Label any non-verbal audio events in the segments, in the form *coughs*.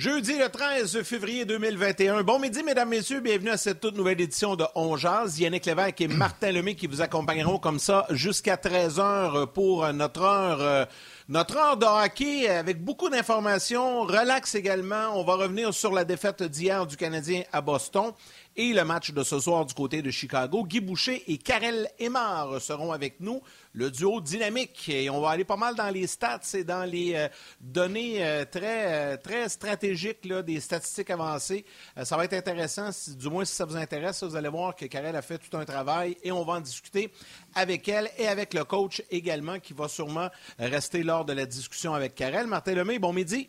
Jeudi le 13 février 2021. Bon midi, mesdames, messieurs. Bienvenue à cette toute nouvelle édition de On Jazz. Yannick Lévesque et Martin Lemay qui vous accompagneront comme ça jusqu'à 13h pour notre heure, euh, notre heure de hockey avec beaucoup d'informations. Relax également. On va revenir sur la défaite d'hier du Canadien à Boston et le match de ce soir du côté de Chicago. Guy Boucher et Karel Emar seront avec nous, le duo dynamique. Et on va aller pas mal dans les stats et dans les euh, données euh, très, euh, très stratégiques, des statistiques avancées. ça va être intéressant, du moins si ça vous intéresse. Vous allez voir que Karel a fait tout un travail et on va en discuter avec elle et avec le coach également qui va sûrement rester lors de la discussion avec Karel. Martin Lemay, bon midi.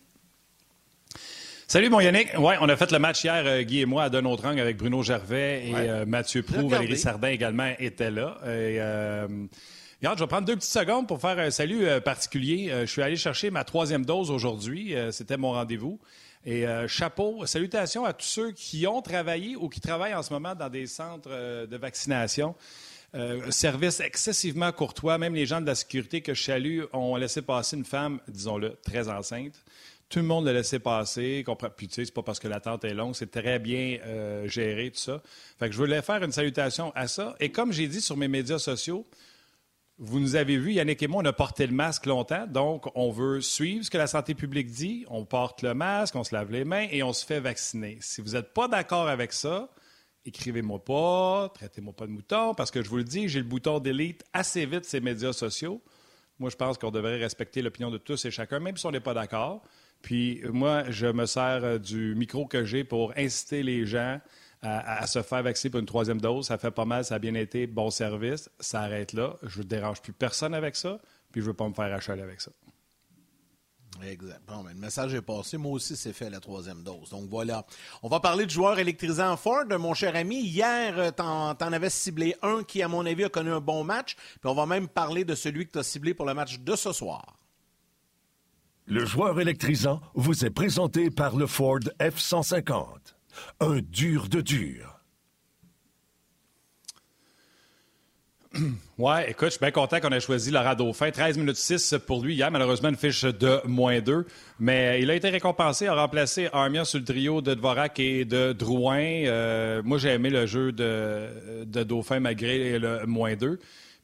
Salut, mon Yannick. Ouais, on a fait le match hier, euh, Guy et moi, à Donotrang avec Bruno Gervais et euh, Mathieu Prou. Valérie Sardin également était là. Et, euh, regarde, je vais prendre deux petites secondes pour faire un salut particulier. je suis allé chercher ma troisième dose aujourd'hui. C'était mon rendez-vous. Et chapeau, salutations à tous ceux qui ont travaillé ou qui travaillent en ce moment dans des centres de vaccination. service excessivement courtois. Même les gens de la sécurité que je salue ont laissé passer une femme, disons-le, très enceinte. Tout le monde l'a laissé passer. Puis, tu sais, c'est pas parce que l'attente est longue, c'est très bien euh, géré, tout ça. Fait que je voulais faire une salutation à ça. Et comme j'ai dit sur mes médias sociaux, vous nous avez vu, Yannick et moi, on a porté le masque longtemps, donc on veut suivre ce que la santé publique dit. On porte le masque, on se lave les mains et on se fait vacciner. Si vous n'êtes pas d'accord avec ça, écrivez-moi pas, traitez-moi pas de mouton, parce que je vous le dis, j'ai le bouton delete assez vite ces médias sociaux. Moi, je pense qu'on devrait respecter l'opinion de tous et chacun, même si on n'est pas d'accord. Puis moi, je me sers euh, du micro que j'ai pour inciter les gens à, se faire vacciner pour une troisième dose. Ça fait pas mal, ça a bien été, bon service. Ça arrête là. Je ne dérange plus personne avec ça, puis je ne veux pas me faire achaler avec ça. Exact. Bon, ben, le message est passé. Moi aussi, c'est fait la troisième dose. Donc voilà. On va parler du joueur électrisant Ford, mon cher ami. Hier, euh, t'en, en avais ciblé un qui, à mon avis, a connu un bon match. Puis on va même parler de celui que tu as ciblé pour le match de ce soir. Le joueur électrisant vous est présenté par le Ford F-150. Un dur de dur. *clears throat* Ouais, écoute, je suis bien content qu'on ait choisi Laura Dauphin. 13 minutes 6 pour lui hier. Malheureusement, une fiche de moins 2. Mais il a été récompensé, a remplacé Armia sur le trio de Dvorak et de Drouin. Euh, moi, j'ai aimé le jeu de, de Dauphin malgré le moins 2.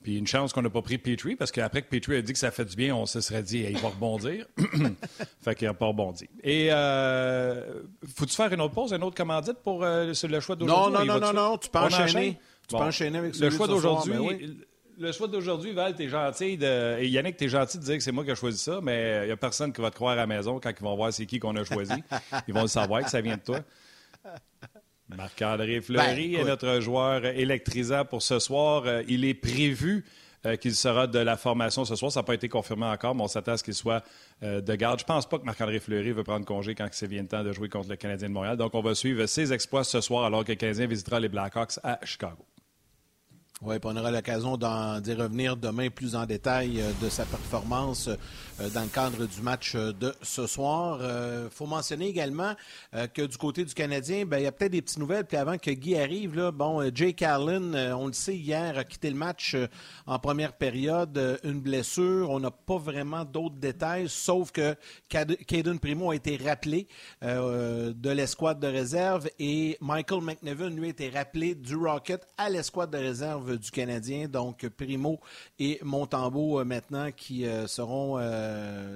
Puis une chance qu'on n'a pas pris Petrie, parce qu'après que Petrie a dit que ça fait du bien, on se serait dit, il va rebondir. *coughs* fait qu'il n'a pas rebondi. Et euh, faut-tu faire une autre pause, une autre commandite pour euh, le choix d'aujourd'hui? Non, non, non, non, non, tu peux enchaîner. Tu peux enchaîner avec le choix d'aujourd'hui. Ben le choix d'aujourd'hui, Val, t'es gentil de... et Yannick, t'es gentil de dire que c'est moi qui ai choisi ça, mais il n'y a personne qui va te croire à la maison quand ils vont voir c'est qui qu'on a choisi. *laughs* ils vont le savoir que ça vient de toi. Marc-André Fleury ben, est notre joueur électrisant pour ce soir. Euh, il est prévu euh, qu'il sera de la formation ce soir. Ça n'a pas été confirmé encore, mais on s'attend à ce qu'il soit euh, de garde. Je ne pense pas que Marc-André Fleury veut prendre congé quand il vient le temps de jouer contre le Canadien de Montréal. Donc, on va suivre ses exploits ce soir alors que le Canadien visitera les Blackhawks à Chicago. Oui, on aura l'occasion d'y revenir demain plus en détail de sa performance dans le cadre du match euh, de ce soir. Il faut mentionner également que du côté du Canadien, ben, il y a peut-être des petites nouvelles. Puis avant que Guy arrive, là, bon, Jake Allen, on le sait, hier, a quitté le match en première période, une blessure. On n'a pas vraiment d'autres détails, sauf que Caden Primo a été rappelé de l'escouade de réserve et Michael McNevin, lui, a été rappelé du Rocket à l'escouade de réserve du Canadien. Donc, Primo et Montembeau euh, maintenant qui euh, seront euh,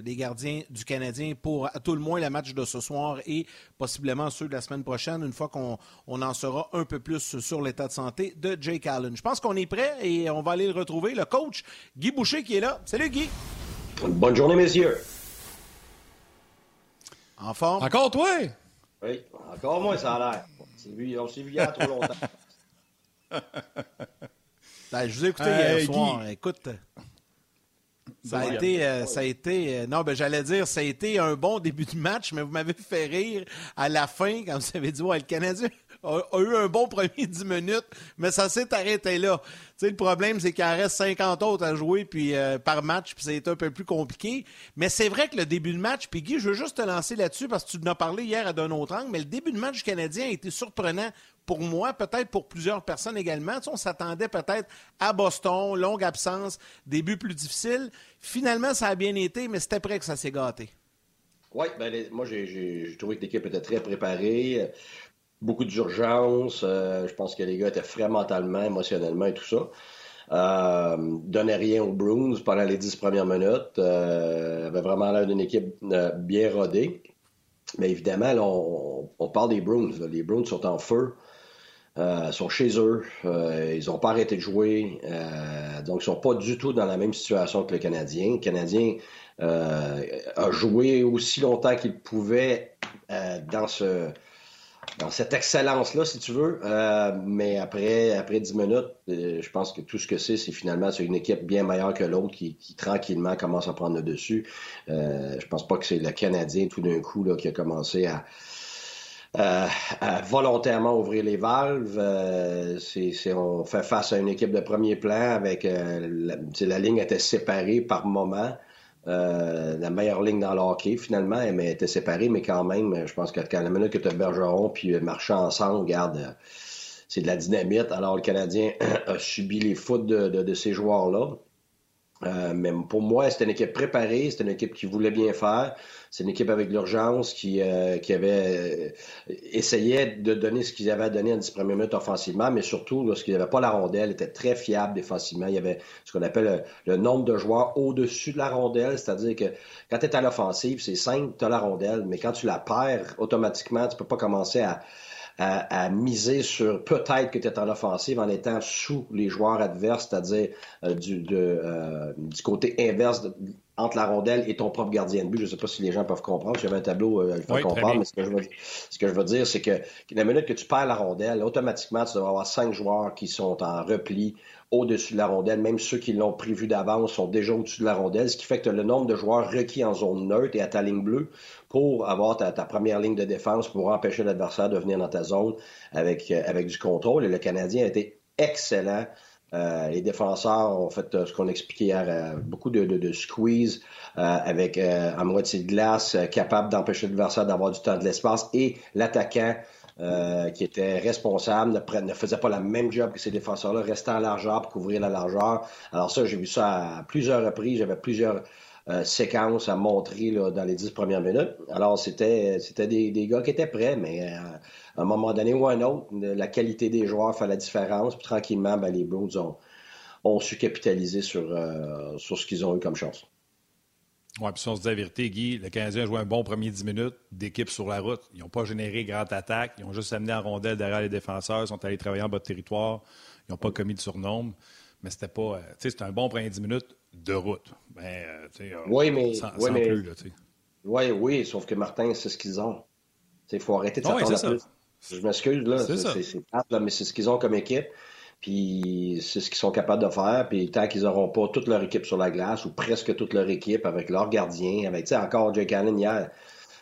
les gardiens du Canadien pour à tout le moins le match de ce soir et possiblement ceux de la semaine prochaine, une fois qu'on en saura un peu plus sur l'état de santé de Jake Allen. Je pense qu'on est prêt et on va aller le retrouver, le coach Guy Boucher qui est là. Salut Guy. Bonne journée, messieurs. En forme? Encore toi? Oui, encore moi, ça a l'air. On s'est vu il y a trop longtemps. *laughs* Ben, je vous ai écouté hier soir. Écoute, ça a, été, euh, ça a été. Euh, non, ben j'allais dire, ça a été un bon *laughs* début de match, mais vous m'avez fait rire à la fin quand vous avez dit, ouais, le Canadien a, eu un bon premier *laughs* 10 minutes, mais ça s'est arrêté là. sais, le problème, c'est qu'il en reste 50 autres à jouer puis, euh, par match, puis c'est un peu plus compliqué. Mais c'est vrai que le début de match, puis Guy, je veux juste te lancer là-dessus parce que tu en as parlé hier à d'un autre angle, mais le début de match canadien a été surprenant pour moi, peut-être pour plusieurs personnes également. on s'attendait peut-être à Boston, longue absence, début plus difficile. Finalement, ça a bien été, mais c'était prêt que ça s'est gâté. Oui, ben, moi, j'ai trouvé que l'équipe était très préparée. Beaucoup d'urgence. Euh, je pense que les gars étaient frais mentalement, émotionnellement et tout ça. Euh, donnait rien aux Bruins pendant les dix premières minutes. Euh, avait vraiment l'air d'une équipe euh, bien rodée. Mais évidemment, on, parle des Bruins. Les Bruins sont en feu. Euh, sont chez eux. ils n'ont pas arrêté de jouer. donc, ils ne sont pas du tout dans la même situation que le Canadien. Le Canadien a joué aussi longtemps qu'il pouvait dans ce dans cette excellence-là, si tu veux. Euh, mais après, après 10 minutes, euh, je pense que tout ce que c'est, c'est finalement c'est une équipe bien meilleure que l'autre qui, tranquillement commence à prendre le dessus. Euh, je pense pas que c'est le Canadien tout d'un coup qui a commencé à, volontairement ouvrir les valves. c'est, on fait face à une équipe de premier plan avec la, la ligne était séparée par moment. Euh, la meilleure ligne dans le hockey, finalement, elle était séparée, mais quand même, je pense que quand la minute que tu as Bergeron puis Marchand ensemble, regarde, euh, c'est de la dynamite. Alors, le Canadien *clears throat* a subi les foot de ces joueurs-là. Euh, mais pour moi, c'était une équipe préparée, c'était une équipe qui voulait bien faire. C'est une équipe avec l'urgence qui, euh, qui avait euh, essayé de donner ce qu'ils avaient donné en 10 premières minutes offensivement, mais surtout, lorsqu'ils n'avaient pas la rondelle, était très fiable défensivement. Il y avait ce qu'on appelle le, nombre de joueurs au-dessus de la rondelle, c'est-à-dire que quand tu es à l'offensive, c'est simple, tu as la rondelle, mais quand tu la perds, automatiquement, tu peux pas commencer à à, miser sur peut-être que tu es en offensive en étant sous les joueurs adverses, c'est-à-dire euh, du, euh, du côté inverse entre la rondelle et ton propre gardien de but. Je ne sais pas si les gens peuvent comprendre. J'avais un tableau, euh, je vais comprendre, mais ce que je veux, ce que je veux dire, c'est que la minute que tu perds la rondelle, automatiquement, tu devrais avoir cinq joueurs qui sont en repli au-dessus de la rondelle. Même ceux qui l'ont prévu d'avance sont déjà au-dessus de la rondelle, ce qui fait que le nombre de joueurs requis en zone neutre et à ta ligne bleue pour avoir ta, première ligne de défense pour empêcher l'adversaire de venir dans ta zone avec, euh, avec du contrôle. Et le Canadien a été excellent. Euh, les défenseurs ont fait euh, ce qu'on expliquait hier, beaucoup de, de, squeeze avec à moitié de glace, capable d'empêcher l'adversaire d'avoir du temps de l'espace et l'attaquant euh, qui était responsable, ne, faisait pas la même job que ces défenseurs-là, restait en largeur pour couvrir la largeur. Alors ça, j'ai vu ça à plusieurs reprises, j'avais plusieurs euh, séquences à montrer dans les dix premières minutes. Alors c'était c'était des, gars qui étaient prêts, mais euh, à un moment donné ou à un autre, la qualité des joueurs fait la différence. Puis tranquillement, ben, les Blues ont, su capitaliser sur, sur ce qu'ils ont eu comme chance. Oui, puis si on se dit la vérité, Guy, le Canadien a joué un bon premier 10 minutes d'équipe sur la route. Ils n'ont pas généré grande attaque. Ils ont juste amené en rondelle derrière les défenseurs. Ils sont allés travailler en bas de territoire. Ils n'ont pas commis de surnombre. Mais c'était pas. Euh, tu sais, c'était un bon premier 10 minutes de route. Ben, euh, sais, oui, mais. oui, mais... Plus, là, oui, oui, sauf que Martin, c'est ce qu'ils ont. Il faut arrêter de s'attendre à plus. Je m'excuse, là. C'est là, mais c'est ce qu'ils ont comme équipe. Puis c'est ce qu'ils sont capables de faire. Puis tant qu'ils n'auront pas toute leur équipe sur la glace, ou presque toute leur équipe, avec leur gardien, avec, tu sais, encore Jake Allen hier,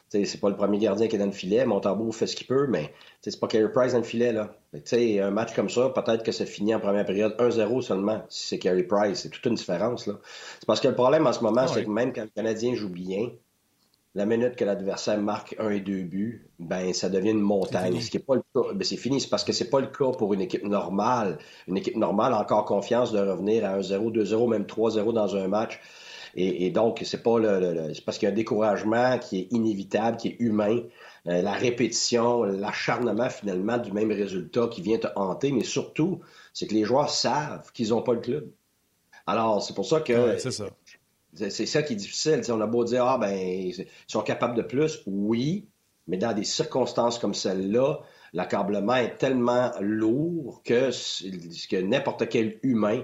c'est pas le premier gardien qui est dans le filet. Montembeau fait ce qu'il peut, mais c'est pas Carey Price dans le filet. Là. un match comme ça, peut-être que ça finit en première période 1-0 seulement, si c'est Carey Price. C'est toute une différence. C'est parce que le problème en ce moment, ah c'est que même quand le Canadien joue bien, la minute que l'adversaire marque un et deux buts, ben ça devient une montagne. Ce qui est pas le cas. Ben, c'est fini, c'est parce que c'est pas le cas pour une équipe normale. Une équipe normale a encore confiance de revenir à 1-0, 2-0, même 3-0 dans un match. Et, donc, c'est pas le, c'est parce qu'il y a un découragement qui est inévitable, qui est humain. Euh, la répétition, l'acharnement finalement du même résultat qui vient te hanter, mais surtout, c'est que les joueurs savent qu'ils n'ont pas le club. Alors, c'est pour ça que c'est ça. C'est ça qui est difficile. on a beau dire, ah, ben, ils sont capables de plus. Oui, mais dans des circonstances comme celle-là, l'accablement est tellement lourd que, que n'importe quel humain,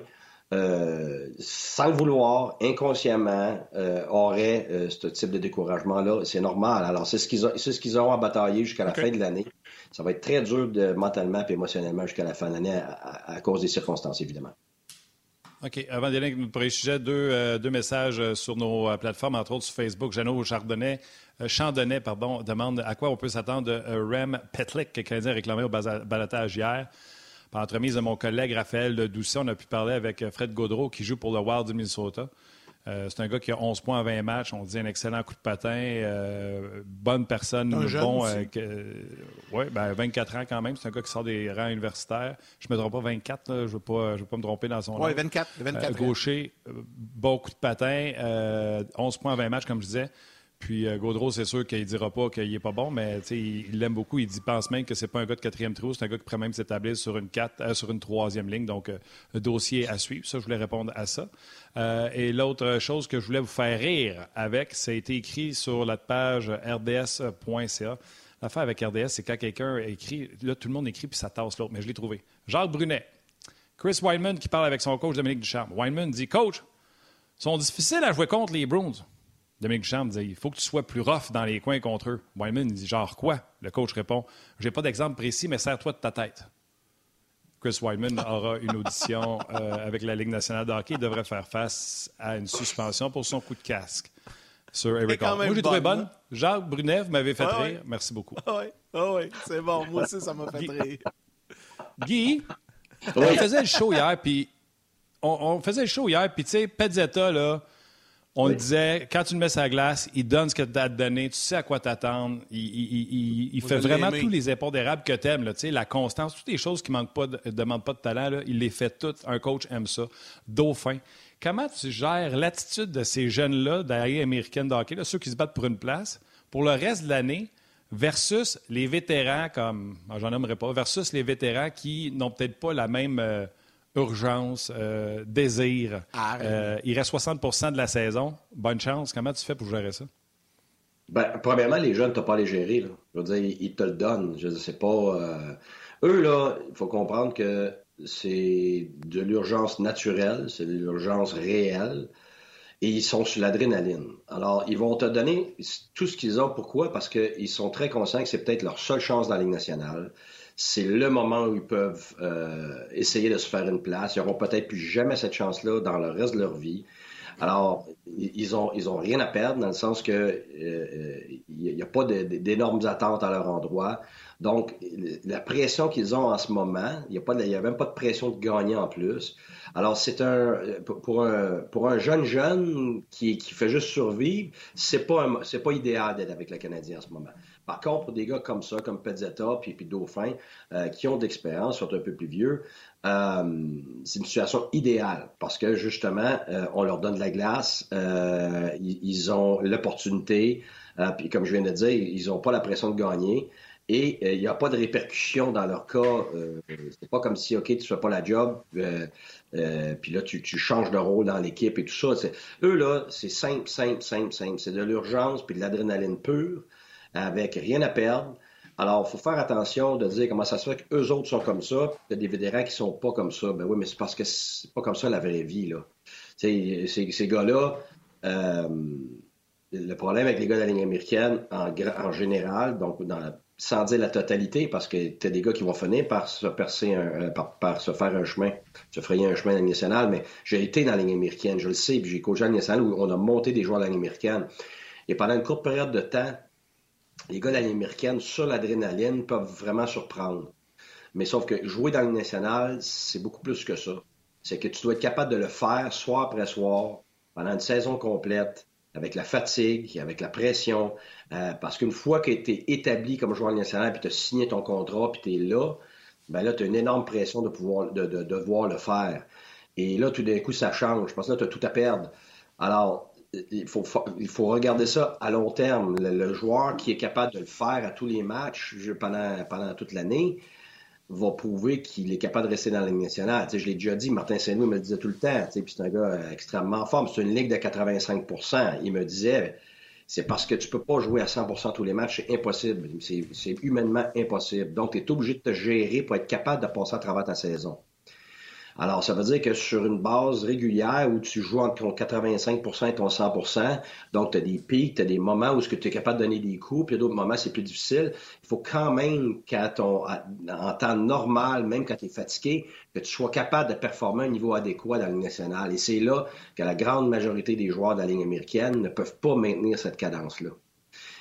euh, sans le vouloir, inconsciemment, euh, aurait euh, ce type de découragement-là. C'est normal. Alors, c'est ce qu'ils ont, ce qu'ils ont à batailler jusqu'à la fin de l'année. Ça va être très dur de, mentalement et émotionnellement jusqu'à la fin de l'année à, cause des circonstances, évidemment. OK. Avant d'aller pour les sujets, deux, deux messages sur nos plateformes, entre autres sur Facebook. Jeannot Chardonnay, Chandonnay pardon, demande à quoi on peut s'attendre de Rem le Canadien a réclamé au balotage hier. Par entremise de mon collègue Raphaël Doucet, on a pu parler avec Fred Gaudreau, qui joue pour le Wild du Minnesota. Euh, c'est un gars qui a 11 points en 20 matchs. On dit un excellent coup de patin. Euh, bonne personne. bon, euh, ouais, ben 24 ans quand même. C'est un gars qui sort des rangs universitaires. Je ne me trompe pas, 24. je ne veux, pas, me tromper dans son. Oui, 24. 24 gaucher, bon coup de patin. 11 points en 20 matchs, comme je disais. Puis euh, Gaudreau, c'est sûr qu'il ne dira pas qu'il n'est pas bon, mais il l'aime beaucoup. Il dit, pense même que c'est pas un gars de quatrième trou, c'est un gars qui pourrait même s'établir sur une quatre, euh, sur une troisième ligne. Donc, euh, dossier à suivre. Ça, je voulais répondre à ça. et l'autre chose que je voulais vous faire rire avec, ça a été écrit sur la page rds.ca. L'affaire avec RDS, c'est quand quelqu'un écrit, là, tout le monde écrit puis ça tasse l'autre, mais je l'ai trouvé. Jacques Brunet, Chris Weinman qui parle avec son coach Dominique Ducharme. Weinman dit Coach, ils sont difficiles à jouer contre les Bruins. Dominique Duchamp dit il faut que tu sois plus rough dans les coins contre eux. Wyman dit genre quoi? Le coach répond j'ai pas d'exemple précis, mais serre-toi de ta tête. Chris Wyman aura une audition *laughs* euh, avec la Ligue nationale de hockey. Il devrait faire face à une suspension pour son coup de casque sur Eric Moi, j'ai trouvé bonne. Jacques Brunet, vous m'avez fait rire. Merci beaucoup. Ah oui, ah oui, c'est bon. Moi aussi, ça m'a fait rire. Guy, on faisait le show hier, puis on, faisait le show hier, puis tu sais, Pezzetta, là, on disait, quand tu le mets sur la glace, il donne ce que tu as donné, tu sais à quoi t'attendre. Il, fait vraiment tous les épaules d'érable que tu aimes, la constance, toutes les choses qui ne demandent pas de talent, il les fait toutes. Un coach aime ça. Dauphin. Comment tu gères l'attitude de ces jeunes-là, derrière américaine de hockey, ceux qui se battent pour une place, pour le reste de l'année, versus les vétérans comme, j'en aimerais pas, versus les vétérans qui n'ont peut-être pas la même. Euh, urgence, euh, désir. Euh, il reste 60% de la saison. Bonne chance. Comment tu fais pour gérer ça? Ben, premièrement, les jeunes, tu pas à les gérer. Là. Je veux dire, ils, te le donnent. Je sais pas. Euh, eux, là, il faut comprendre que c'est de l'urgence naturelle, c'est de l'urgence réelle. Et ils sont sur l'adrénaline. Alors, ils vont te donner tout ce qu'ils ont. Pourquoi? Parce qu'ils sont très conscients que c'est peut-être leur seule chance dans la Ligue nationale c'est le moment où ils peuvent euh, essayer de se faire une place. Ils n'auront peut-être plus jamais cette chance-là dans le reste de leur vie. Alors, ils ont, ils ont rien à perdre dans le sens que euh, euh, il n'y a pas d'énormes attentes à leur endroit. Donc, la pression qu'ils ont en ce moment, il n'y a, pas a même pas de pression de gagner en plus. Alors, c'est un pour un pour un jeune jeune qui, qui fait juste survivre, c'est pas c'est pas idéal d'être avec le Canadien en ce moment. Par contre, pour des gars comme ça, comme Pezzetta puis, puis Dauphin, euh, qui ont d'expérience, sont un peu plus vieux, euh, c'est une situation idéale parce que justement, euh, on leur donne de la glace, ils, ont l'opportunité, puis comme je viens de dire, ils n'ont pas la pression de gagner. Et il n'y a pas de répercussions dans leur cas. c'est pas comme si, OK, tu ne fais pas la job, puis là, tu, tu, changes de rôle dans l'équipe et tout ça. Eux, là, c'est simple, simple, simple, simple. C'est de l'urgence puis de l'adrénaline pure avec rien à perdre. Alors, il faut faire attention de dire comment ça se fait qu'eux autres sont comme ça, il y a des vétérans qui sont pas comme ça. Ben oui, mais c'est parce que c'est pas comme ça la vraie vie, là. Ces, ces gars-là, euh, le problème avec les gars de la ligne américaine, en, général, donc sans dire la totalité, parce que tu as des gars qui vont finir par se percer un, euh, par, se faire un chemin, se frayer un chemin dans la ligne nationale, mais j'ai été dans la ligne américaine, je le sais, puis j'ai coaché la ligne nationale où on a monté des joueurs de la ligne américaine. Et pendant une courte période de temps, les gars de la américaine, sur l'adrénaline, peuvent vraiment surprendre. Mais sauf que jouer dans le national, c'est beaucoup plus que ça. C'est que tu dois être capable de le faire soir après soir, pendant une saison complète, avec la fatigue, avec la pression. Euh, parce qu'une fois que tu es établi comme joueur national, puis tu as signé ton contrat, puis tu es là, ben là, tu as une énorme pression de pouvoir de, de, devoir le faire. Et là, tout d'un coup, ça change. Parce que là, tu as tout à perdre. Alors, il faut, regarder ça à long terme. Le, joueur qui est capable de le faire à tous les matchs pendant, toute l'année va prouver qu'il est capable de rester dans la Ligue nationale. je l'ai déjà dit, Martin Saint-Louis me le disait tout le temps, c'est un gars extrêmement fort, c'est une ligue de 85% Il me disait, c'est parce que tu peux pas jouer à 100% tous les matchs, c'est impossible. C'est humainement impossible. Donc, tu es obligé de te gérer pour être capable de passer à travers ta saison. Alors, ça veut dire que sur une base régulière où tu joues entre ton 85% et ton 100% donc tu as des pics, tu as des moments où tu es capable de donner des coups, puis d'autres moments, c'est plus difficile. Il faut quand même ton, en temps normal, même quand tu es fatigué, que tu sois capable de performer à un niveau adéquat dans la Ligue nationale. Et c'est là que la grande majorité des joueurs de la Ligue américaine ne peuvent pas maintenir cette cadence-là.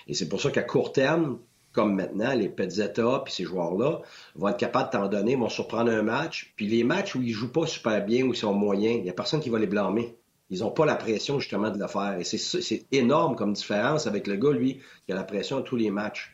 Et c'est pour ça qu'à court terme, comme maintenant, les Pezzetta puis ces joueurs-là vont être capables de t'en donner, vont surprendre un match. Puis les matchs où ils jouent pas super bien, où ils sont moyens, il n'y a personne qui va les blâmer. Ils n'ont pas la pression justement de le faire. Et c'est énorme comme différence avec le gars, lui, qui a la pression de tous les matchs.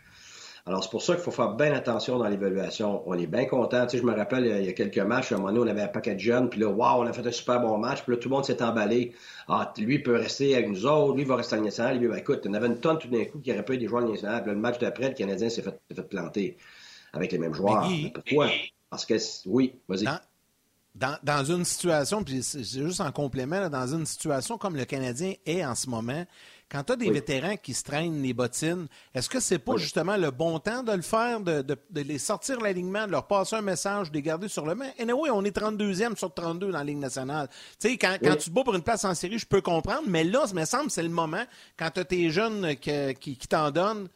Alors, c'est pour ça qu'il faut faire bien attention dans l'évaluation. On est bien content. Tu sais, je me rappelle, il y a quelques matchs, à un moment donné, on avait un paquet de jeunes, puis là, waouh, on a fait un super bon match, puis là, tout le monde s'est emballé. Ah, lui, il peut rester avec nous autres, lui, va rester à national. Lui, ben, écoute, on avait une tonne tout d'un coup qui aurait pu être des joueurs nationaux. Puis le match d'après, le Canadien s'est fait, fait, planter avec les mêmes joueurs. pourquoi? Parce que, oui, vas-y. Dans, dans, une situation, puis c'est juste en complément, dans une situation comme le Canadien est en ce moment, quand tu as des vétérans qui se traînent les bottines, est-ce que c'est pas justement le bon temps de le faire, de, les sortir l'alignement, de leur passer un message, de les garder sur le main? Et oui, on est 32e sur 32 dans la Ligue nationale. Tu sais, quand, quand, tu te bats pour une place en série, je peux comprendre, mais là, ça me semble, c'est le moment, quand tu as tes jeunes qui, qui t'en donnent.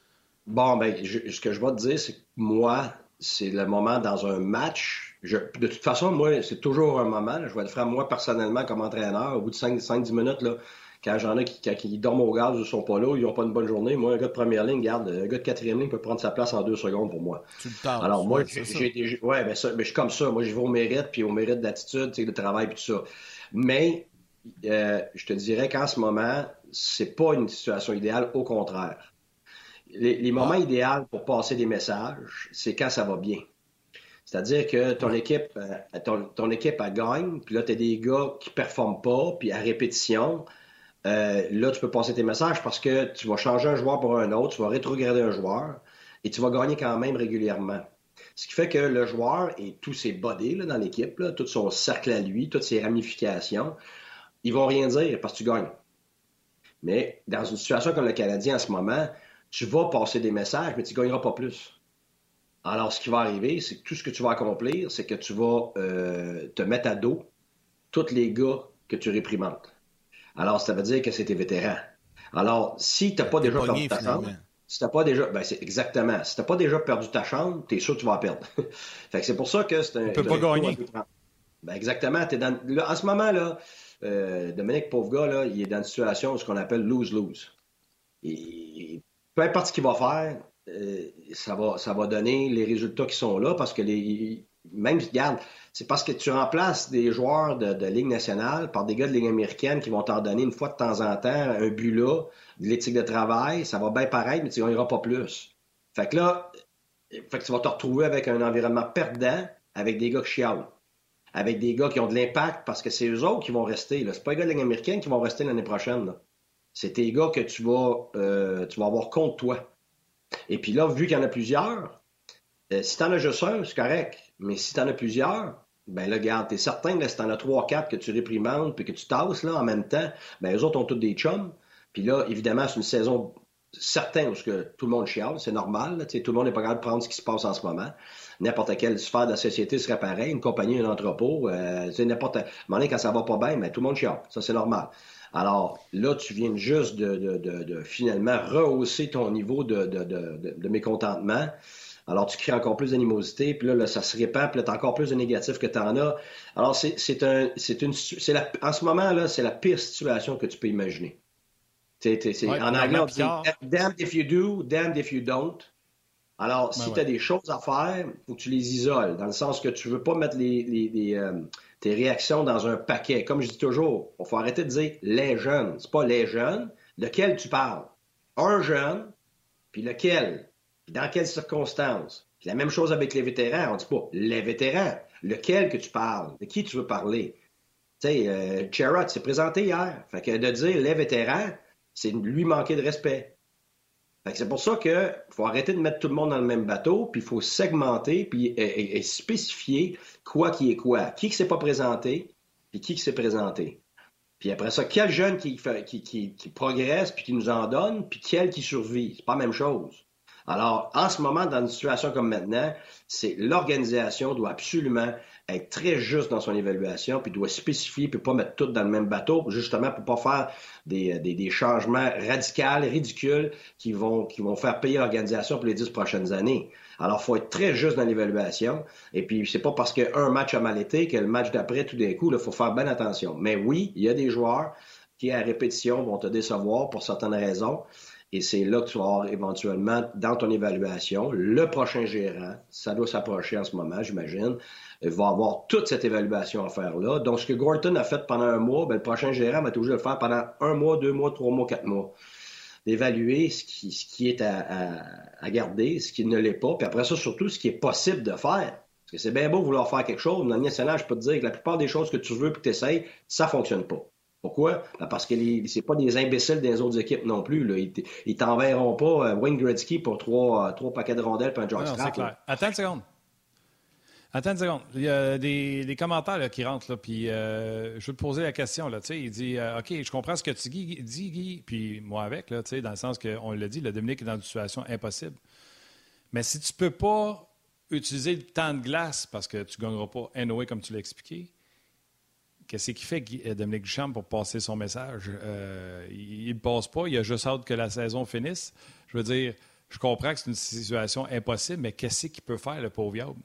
Bon, ben, ce que je vais te dire, c'est que moi, c'est le moment dans un match. Je, de toute façon, moi, c'est toujours un moment. je vais le faire moi personnellement comme entraîneur. Au bout de 5-10 minutes, là, quand j'en ai qui, dorment au gaz ou sont pas là, ils n'ont pas une bonne journée. Moi, un gars de première ligne, garde, un gars de quatrième ligne peut prendre sa place en deux secondes pour moi. Tu le Alors moi, j'ai, ouais, ben ça, mais je suis comme ça. Moi, je vais au mérite, puis au mérite d'attitude, de travail, puis tout ça. Mais euh, je te dirais qu'en ce moment, c'est pas une situation idéale, au contraire. Les, moments ah. idéaux pour passer des messages, c'est quand ça va bien. C'est-à-dire que ton équipe, euh, ton, ton équipe a gagne, puis là, tu as des gars qui performent pas, puis à répétition, euh, là, tu peux passer tes messages parce que tu vas changer un joueur pour un autre, tu vas rétrograder un joueur et tu vas gagner quand même régulièrement. Ce qui fait que le joueur et tous ses bodies dans l'équipe, tout son cercle à lui, toutes ses ramifications, ils vont rien dire parce que tu gagnes. Mais dans une situation comme le Canadien en ce moment, tu vas passer des messages, mais tu ne gagneras pas plus. Alors, ce qui va arriver, c'est que tout ce que tu vas accomplir, c'est que tu vas euh, te mettre à dos tous les gars que tu réprimandes. Alors, ça veut dire que c'est tes vétérans. Alors, si tu n'as pas déjà perdu ta chambre, si t'as pas déjà, ben c'est exactement. Si t'as pas déjà perdu ta chambre, t'es sûr que tu vas perdre. *laughs* fait que c'est pour ça que c'est un. Tu peux pas gagner. Ben exactement. Es dans, en ce moment là, euh, Dominique pauvre gars là, il est dans une situation ce qu'on appelle lose lose. Et, peu importe ce qu'il va faire, euh, ça va ça va donner les résultats qui sont là parce que les même regarde, c'est parce que tu remplaces des joueurs de, Ligue nationale par des gars de Ligue américaine qui vont t'en donner une fois de temps en temps un but là, de l'éthique de travail, ça va bien pareil, mais tu gagneras pas plus. Fait que là, fait que tu vas te retrouver avec un environnement perdant, avec des gars qui chialent, avec des gars qui ont de l'impact parce que c'est eux autres qui vont rester. C'est pas les gars de Ligue américaine qui vont rester l'année prochaine. C'est tes gars que tu vas, euh, tu vas avoir contre toi. Et puis là, vu qu'il y en a plusieurs, euh, si tu en as juste un, c'est correct. Mais si tu en as plusieurs, ben là, regarde, t'es certain que si t'en as trois, quatre que tu réprimandes puis que tu tasses là, en même temps, ben les autres ont tous des chums. Puis là, évidemment, c'est une saison certaine où que tout le monde chiale, c'est normal. tout le monde n'est pas capable de prendre ce qui se passe en ce moment. N'importe quelle sphère de la société serait pareil, une compagnie, un entrepôt, euh, n'importe. À moment quand ça va pas bien, mais ben, tout le monde chiale. Ça, c'est normal. Alors là, tu viens juste de, de, de, de finalement rehausser ton niveau de, mécontentement. Alors, tu crées encore plus d'animosité, puis là, ça se répand, puis là, tu as encore plus de négatifs que tu en as. Alors, c'est un, c'est une, c'est la, en ce moment, là, c'est la pire situation que tu peux imaginer. C'est, en anglais, on dit damned if you do, damned if you don't. Alors, si tu as des choses à faire, il faut que tu les isoles, dans le sens que tu veux pas mettre les, les, euh, tes réactions dans un paquet. Comme je dis toujours, il faut arrêter de dire les jeunes. C'est pas les jeunes. Lequel tu parles? Un jeune, puis lequel? dans quelles circonstances? la même chose avec les vétérans. On dit pas les vétérans. Lequel que tu parles? De qui tu veux parler? Tu sais, euh, s'est présenté hier. Fait que de dire les vétérans, c'est lui manquer de respect. C'est pour ça qu'il faut arrêter de mettre tout le monde dans le même bateau, puis il faut segmenter, puis et, spécifier quoi qui est quoi. Qui qui s'est pas présenté, puis qui qui s'est présenté. Puis après ça, quel jeune qui, qui, qui, qui, progresse, puis qui nous en donne, puis quel qui survit. C'est pas la même chose. Alors, en ce moment, dans une situation comme maintenant, c'est l'organisation doit absolument être très juste dans son évaluation, puis doit spécifier, puis pas mettre tout dans le même bateau, justement pour pas faire des, des, des changements radicaux, ridicules, qui vont, qui vont faire payer l'organisation pour les dix prochaines années. Alors, faut être très juste dans l'évaluation. Et puis, c'est pas parce qu'un match a mal été que le match d'après, tout d'un coup, il faut faire bien attention. Mais oui, il y a des joueurs qui, à répétition, vont te décevoir pour certaines raisons. Et c'est là que tu vas avoir éventuellement, dans ton évaluation, le prochain gérant, ça doit s'approcher en ce moment, j'imagine, va avoir toute cette évaluation à faire là. Donc, ce que Gorton a fait pendant un mois, ben, le prochain gérant va toujours le faire pendant un mois, deux mois, trois mois, quatre mois. D'évaluer ce qui, ce qui est à, à, garder, ce qui ne l'est pas, puis après ça, surtout, ce qui est possible de faire. Parce que c'est bien beau vouloir faire quelque chose, mais dans le national, je peux te dire que la plupart des choses que tu veux et que tu essayes, ça fonctionne pas. Pourquoi? Ben, parce que c'est pas des imbéciles des autres équipes non plus. Là. Ils t'enverront pas euh, Wayne Gretzky pour trois, trois paquets de rondelles et un jockstrap. Attends une seconde. Attends une seconde. Il y a des, commentaires qui rentrent, là, puis euh, je veux te poser la question. Là, il dit OK, je comprends ce que tu dis, Guy, puis moi avec, là, dans le sens qu'on l'a dit, le Dominique est dans une situation impossible. Mais si tu ne peux pas utiliser le temps de glace parce que tu ne gagneras pas NOA comme tu l'as expliqué, Qu'est-ce qui fait euh, Dominique Duchamp pour passer son message? Euh, il ne passe pas, il a juste hâte que la saison finisse. Je veux dire, je comprends que c'est une situation impossible, mais qu'est-ce qu'il peut faire, le pauvre?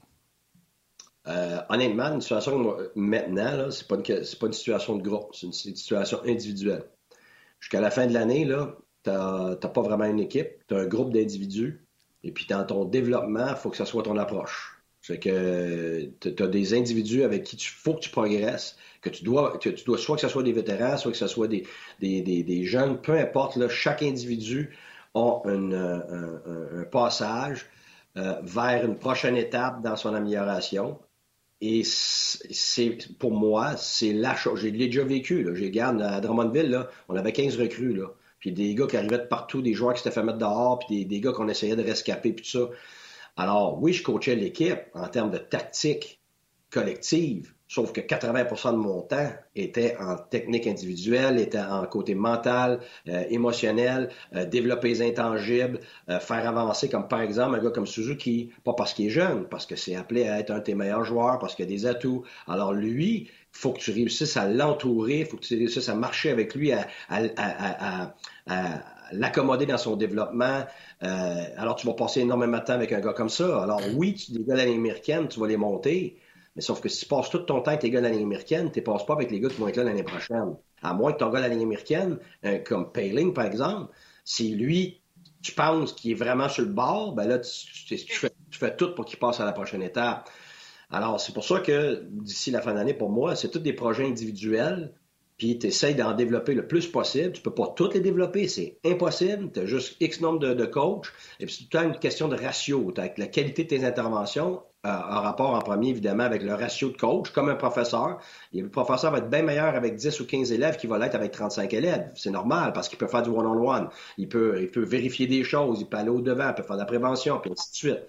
Euh, honnêtement, une situation maintenant, ce n'est pas, une situation de groupe, c'est une situation individuelle. Jusqu'à la fin de l'année, tu n'as pas vraiment une équipe, tu as un groupe d'individus, et puis dans ton développement, il faut que ce soit ton approche. C'est que tu as des individus avec qui il faut que tu progresses que tu dois, tu dois soit que ce soit des vétérans, soit que ce soit des, jeunes, peu importe, chaque individu a un, un, passage euh, vers une prochaine étape dans son amélioration. Et c'est pour moi, c'est la chose. J'ai déjà vécu. J'ai regardé à Drummondville, là, on avait 15 recrues. Là. Puis des gars qui arrivaient de partout, des joueurs qui s'étaient fait mettre dehors, puis des, des gars qu'on essayait de rescaper, puis tout ça. Alors, oui, je coachais l'équipe en termes de tactique collective, Sauf que 80% de mon temps était en technique individuelle, était en côté mental, euh, émotionnel, euh, développer les intangibles, euh, faire avancer, comme par exemple un gars comme Suzuki, pas parce qu'il est jeune, parce que c'est appelé à être un de tes meilleurs joueurs, parce qu'il a des atouts. Alors lui, faut que tu réussisses à l'entourer, faut que tu réussisses à marcher avec lui, à, l'accommoder dans son développement. alors, tu vas passer énormément de temps avec un gars comme ça. Alors, oui, tu, des gars américaine, tu vas les monter, mais sauf que si tu passes tout ton temps avec les gars de la ligne américaine, tu ne passes pas avec les gars qui vont être là l'année prochaine. À moins que ton gars de la ligne américaine, euh, comme Paling, par exemple, si lui, tu penses qu'il est vraiment sur le bord, ben là, tu, fais, tout pour qu'il passe à la prochaine étape. Alors, c'est pour ça que d'ici la fin d'année, pour moi, c'est tous des projets individuels puis tu essaies d'en développer le plus possible. Tu peux pas toutes les développer, c'est impossible. Tu as juste X nombre de, coachs. Et puis, c'est tout une question de ratio. La qualité de tes interventions euh, en rapport en premier, évidemment, avec le ratio de coach, comme un professeur. Le professeur va être bien meilleur avec 10 ou 15 élèves qu'il va l'être avec 35 élèves. C'est normal parce qu'il peut faire du one-on-one. Il peut, il peut vérifier des choses, il peut aller au-devant, il peut faire de la prévention, puis ainsi de suite.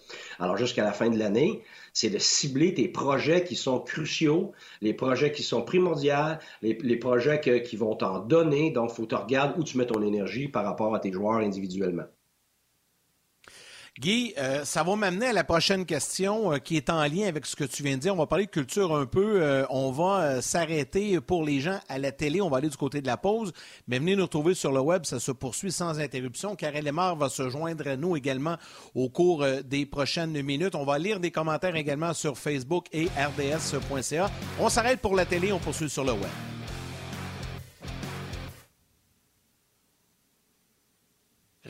Alors, jusqu'à la fin de l'année, c'est de cibler tes projets qui sont cruciaux, les projets qui sont primordiaux, les, projets qui vont t'en donner. Donc, il faut que tu regardes où tu mets ton énergie par rapport à tes joueurs individuellement. Guy, euh, ça va m'amener à la prochaine question euh, qui est en lien avec ce que tu viens de dire. On va parler de culture un peu. Euh, on va s'arrêter pour les gens à la télé. On va aller du côté de la pause. Mais venez nous retrouver sur le web. Ça se poursuit sans interruption. Karel Lemar va se joindre à nous également au cours des prochaines minutes. On va lire des commentaires également sur Facebook et rds.ca. On s'arrête pour la télé. On poursuit sur le web.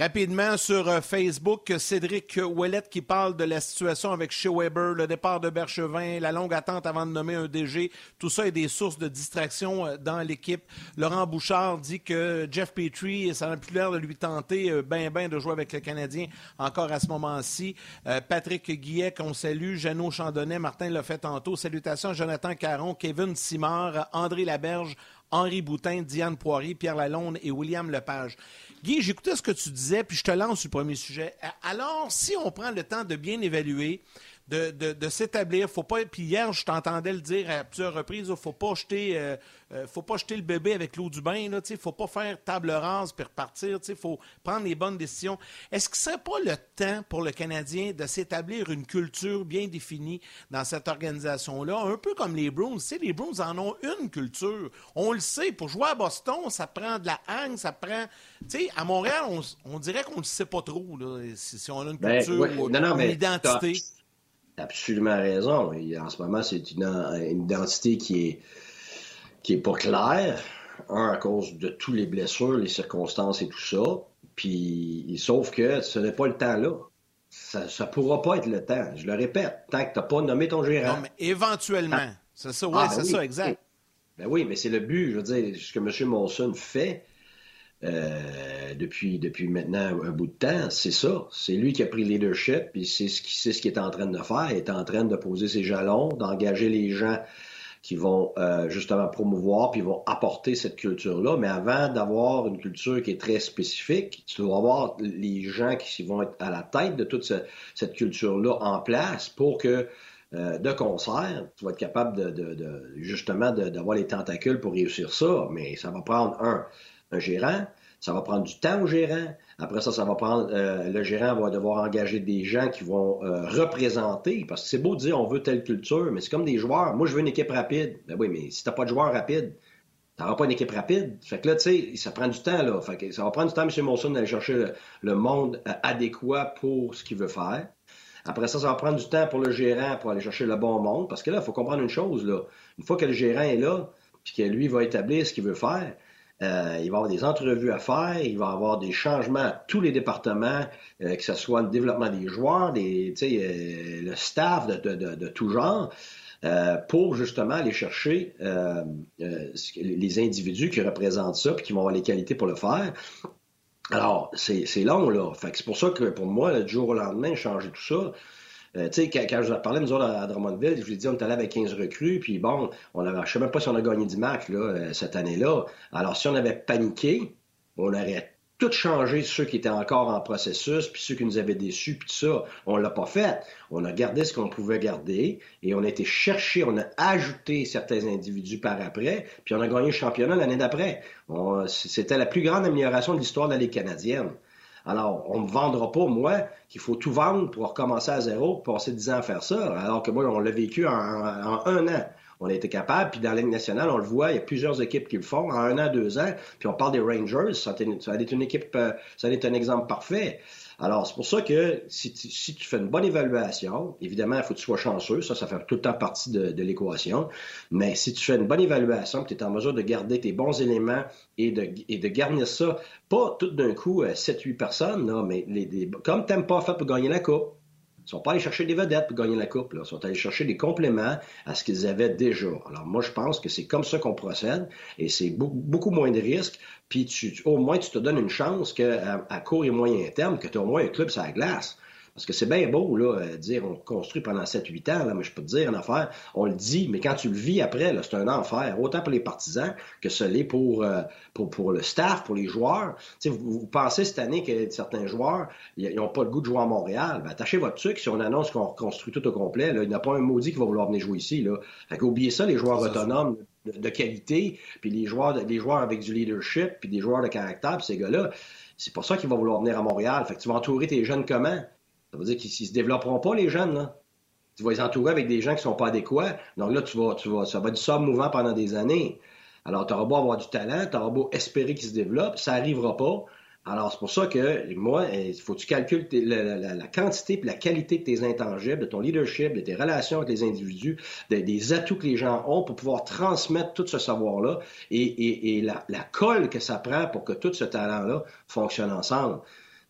Rapidement sur euh, Facebook, Cédric Ouellet qui parle de la situation avec Shea Weber, le départ de Berchevin, la longue attente avant de nommer un DG. Tout ça est des sources de distraction euh, dans l'équipe. Laurent Bouchard dit que Jeff Petrie, ça n'a plus l'air de lui tenter euh, ben ben de jouer avec le Canadien encore à ce moment-ci. Patrick Guillet, qu'on salue. Jeannot Chandonnet, Martin l'a fait tantôt. Salutations Jonathan Caron, Kevin Simard, André Laberge, Henri Boutin, Diane Poirier, Pierre Lalonde et William Lepage. Guy, j'écoutais ce que tu disais, puis je te lance sur le premier sujet. Alors, si on prend le temps de bien évaluer, de, s'établir. Faut pas. Puis hier, je t'entendais le dire à plusieurs reprises. Il faut pas jeter, euh, euh, faut pas jeter le bébé avec l'eau du bain. Il ne faut pas faire table rase puis repartir. Il faut prendre les bonnes décisions. Est-ce que ce serait pas le temps pour le Canadien de s'établir une culture bien définie dans cette organisation-là, un peu comme les Bruins. les Bruins en ont une culture. On le sait. Pour jouer à Boston, ça prend de la haine, ça prend. à Montréal, on, dirait qu'on ne le sait pas trop si, on a une ben, culture ou une identité absolument raison. en ce moment, c'est une, identité qui est, qui est pas claire. Un, à cause de toutes les blessures, les circonstances et tout ça. Puis, sauf que ce n'est pas le temps là. Ça ne pourra pas être le temps. Je le répète, tant que tu n'as pas nommé ton gérant. Non, mais éventuellement. Ah. C'est ça, oui, ah, ben c'est ça, exact. Ben oui, mais c'est le but. Je veux dire, ce que M. Monson fait, euh, depuis, depuis maintenant un bout de temps, c'est ça. C'est lui qui a pris le leadership, puis c'est ce qu'il ce est en train de faire. Il est en train de poser ses jalons, d'engager les gens qui vont euh, justement promouvoir, puis vont apporter cette culture-là. Mais avant d'avoir une culture qui est très spécifique, tu dois avoir les gens qui vont être à la tête de toute cette culture-là en place pour que euh, de concert, tu vas être capable de, justement d'avoir les tentacules pour réussir ça. Mais ça va prendre un un gérant. Ça va prendre du temps au gérant. Après ça, ça va prendre. Euh, le gérant va devoir engager des gens qui vont euh, représenter. Parce que c'est beau de dire on veut telle culture, mais c'est comme des joueurs. Moi, je veux une équipe rapide. Ben oui, mais si t'as pas de joueurs rapides, t'auras pas une équipe rapide. Fait que là, tu sais, ça prend du temps, là. Ça va prendre du temps, M. Monson, d'aller chercher le, monde euh, adéquat pour ce qu'il veut faire. Après ça, ça va prendre du temps pour le gérant pour aller chercher le bon monde. Parce que là, il faut comprendre une chose, là. Une fois que le gérant est là, puis que lui va établir ce qu'il veut faire, euh, il va y avoir des entrevues à faire, il va y avoir des changements à tous les départements, euh, que ce soit le développement des joueurs, euh, le staff de, tout genre, pour justement aller chercher les individus qui représentent ça, puis qui vont avoir les qualités pour le faire. Alors, c'est long, là. C'est pour ça que pour moi, du jour au lendemain, changer tout ça, euh, tu sais, quand, je parlais, nous autres, à, Drummondville, je vous ai dit, on est allé avec 15 recrues, puis bon, on avait, je sais même pas si on a gagné du match, là, euh, cette année-là. Alors, si on avait paniqué, on aurait tout changé ceux qui étaient encore en processus, puis ceux qui nous avaient déçus, puis tout ça. On l'a pas fait. On a gardé ce qu'on pouvait garder et on a été chercher, on a ajouté certains individus par après, puis on a gagné le championnat l'année d'après. C'était la plus grande amélioration de l'histoire de la Ligue canadienne. Alors, on ne me vendra pas, moi, qu'il faut tout vendre pour recommencer à zéro, pour passer dix ans à faire ça, alors que moi, on l'a vécu en, un an. On a été capable, puis dans la nationale, on le voit, il y a plusieurs équipes qui le font en un an, deux ans, puis on parle des Rangers, ça a une équipe, euh, ça a été un exemple parfait. Alors, c'est pour ça que si tu, fais une bonne évaluation, évidemment, il faut que tu sois chanceux, ça, ça fait tout le temps partie de, l'équation, mais si tu fais une bonne évaluation, tu es en mesure de garder tes bons éléments et de, garnir ça, pas tout d'un coup 7-8 euh, personnes, là, mais les, comme tu pas fait pour gagner la Coupe, ils sont pas allés chercher des vedettes pour gagner la coupe. Ils sont allés chercher des compléments à ce qu'ils avaient déjà. Alors moi, je pense que c'est comme ça qu'on procède et c'est beaucoup, moins de risques. Puis au moins, tu te donnes une chance qu'à à court et moyen terme, que tu as au moins un club sur la glace. Parce que c'est bien beau, là, euh, dire on construit pendant 7-8 ans, là, mais je peux te dire une affaire, on le dit, mais quand tu le vis après, c'est un enfer, autant pour les partisans que ce l'est pour, euh, pour, pour, le staff, pour les joueurs. Vous, vous, pensez cette année que certains joueurs, ils n'ont pas le goût de jouer à Montréal, ben, attachez votre truc si on annonce qu'on reconstruit tout au complet, là, il n'y a pas un maudit qui va vouloir venir jouer ici. Là. Fait oubliez ça, les joueurs autonomes. De, qualité, puis les joueurs, les joueurs avec du leadership, puis des joueurs de caractère, puis ces gars-là, c'est pour ça qu'ils vont vouloir venir à Montréal. Fait que tu vas entourer tes jeunes comment? Ça veut dire qu'ils ne se développeront pas, les jeunes. Là. Tu vas les entourer avec des gens qui ne sont pas adéquats. Donc là, tu vas, tu vas, ça va être du sable mouvant pendant des années. Alors, tu auras beau avoir du talent, tu auras beau espérer qu'ils se développent, ça n'arrivera pas. Alors, c'est pour ça que, moi, il faut que tu calcules la, quantité et la qualité de tes intangibles, de ton leadership, de tes relations avec les individus, des atouts que les gens ont pour pouvoir transmettre tout ce savoir-là et, la, colle que ça prend pour que tout ce talent-là fonctionne ensemble.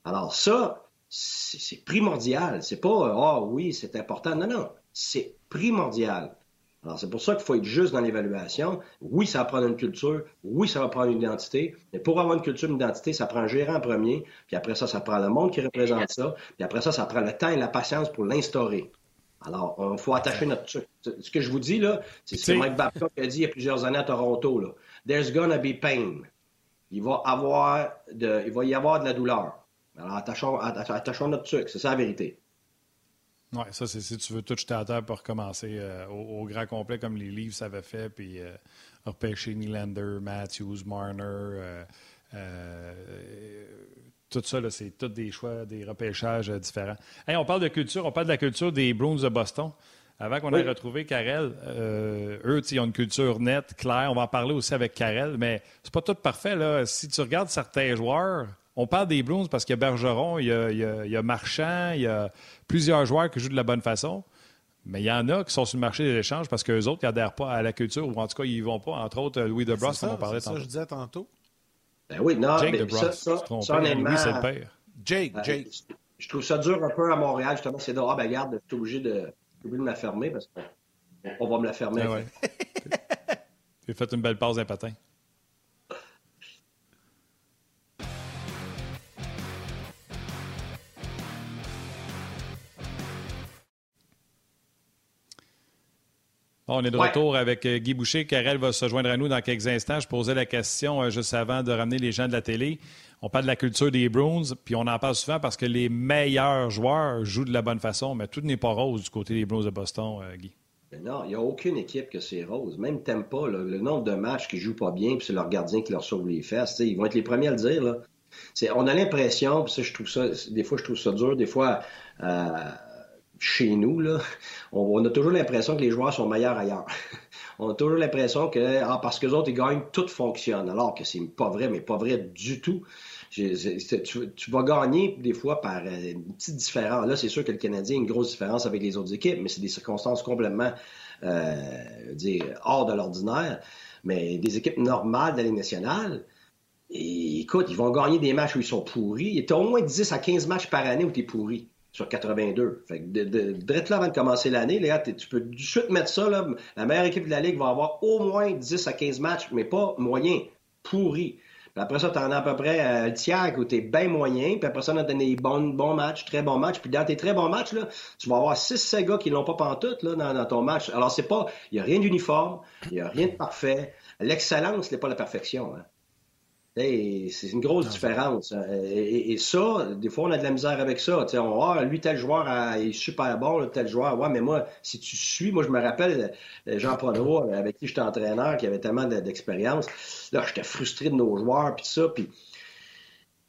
Alors, ça, c'est primordial. C'est pas ah oui, c'est important. Non, non, c'est primordial. Alors, c'est pour ça qu'il faut être juste dans l'évaluation. Oui, ça va prendre une culture. Oui, ça va prendre une identité. Mais pour avoir une culture, une identité, ça prend un gérant en premier. Puis après ça, ça prend le monde qui représente ça. Puis après ça, ça prend le temps et la patience pour l'instaurer. Alors, il faut attacher notre... Ce que je vous dis, là, c'est ce que Mike Babcock a dit il y a plusieurs années à Toronto. Là. There's gonna be pain. Il va, avoir de... il va y avoir de la douleur. Alors, attachons, notre truc, c'est ça la vérité. Oui, ça, c'est si tu veux tout jeter à terre pour recommencer euh, au, grand complet comme les Leafs avaient fait, puis euh, repêcher Nylander, Matthews, Marner. Euh, euh, tout ça, c'est tous des choix, des repêchages différents. Hey, on parle de culture, on parle de la culture des Bruins de Boston. Avant qu'on ait retrouvé Karel, eux, ils ont une culture nette, claire. On va en parler aussi avec Karel, mais c'est pas tout parfait. Là. Si tu regardes certains joueurs, on parle des Bruins parce qu'il y a Bergeron, il y a, il y a, Marchand, il y a plusieurs joueurs qui jouent de la bonne façon. Mais il y en a qui sont sur le marché des échanges parce qu'eux autres, ils n'adhèrent pas à la culture ou en tout cas, ils n'y vont pas. Entre autres, Louis Debros, comme on parlait tantôt. C'est ça que je disais tantôt. Ben oui, non, Jake mais ça, ça, ça honnêtement, Louis, c'est le père. Jake, Jake. Je trouve ça dur un peu à Montréal, justement. C'est de, ah, ben regarde, je suis obligé de, de me la fermer parce qu'on va me la fermer. Ah ouais. *laughs* J'ai fait une belle passe d'un patin. On est de retour avec euh, Guy Boucher. Karel va se joindre à nous dans quelques instants. Je posais la question euh, juste avant de ramener les gens de la télé. On parle de la culture des Bruins, puis on en parle souvent parce que les meilleurs joueurs jouent de la bonne façon, mais tout n'est pas rose du côté des Bruins de Boston, euh, Guy. non, il n'y a aucune équipe que c'est rose. Même pas le nombre de matchs qui ne jouent pas bien, puis c'est leur gardien qui leur sauve les fesses. ils vont être les premiers à le dire. Là. On a l'impression, puis ça, je trouve ça, des fois, je trouve ça dur, des fois, chez nous, on, a toujours l'impression que les joueurs sont meilleurs ailleurs. *laughs* on a toujours l'impression que ah, parce que les autres, ils gagnent, tout fonctionne. Alors que c'est pas vrai, mais pas vrai du tout. Tu, vas gagner des fois par euh, une petite différence. Là, c'est sûr que le Canadien a une grosse différence avec les autres équipes, mais c'est des circonstances complètement euh, dire, hors de l'ordinaire. Mais des équipes normales de la nationale, écoute, ils vont gagner des matchs où ils sont pourris. Il y a au moins 10 à 15 matchs par année où tu es pourri sur 82. Fait que de, de, là avant de commencer l'année, tu peux de suite mettre ça. Là, la meilleure équipe de la Ligue va avoir au moins 10 à 15 matchs, mais pas moyen, pourri. Puis après ça, tu en as à peu près un euh, tiers où tu es bien moyen. Puis après ça, on a donné des bons, bons matchs, très bons matchs. Puis dans tes très bons matchs, là, tu vas avoir 6 gars qui l'ont pas pantoute là, dans, dans ton match. Alors, c'est pas. Il n'y a rien d'uniforme, il n'y a rien de parfait. L'excellence n'est pas la perfection. Hein c'est une grosse différence. Hein. Et, ça, des fois, on a de la misère avec ça. on voit, ah, lui, tel joueur est super bon, tel joueur, ouais, mais moi, si tu suis, moi, je me rappelle euh, Jean Pronot, *laughs* avec qui j'étais entraîneur, qui avait tellement d'expérience. Là, j'étais frustré de nos joueurs, puis ça, puis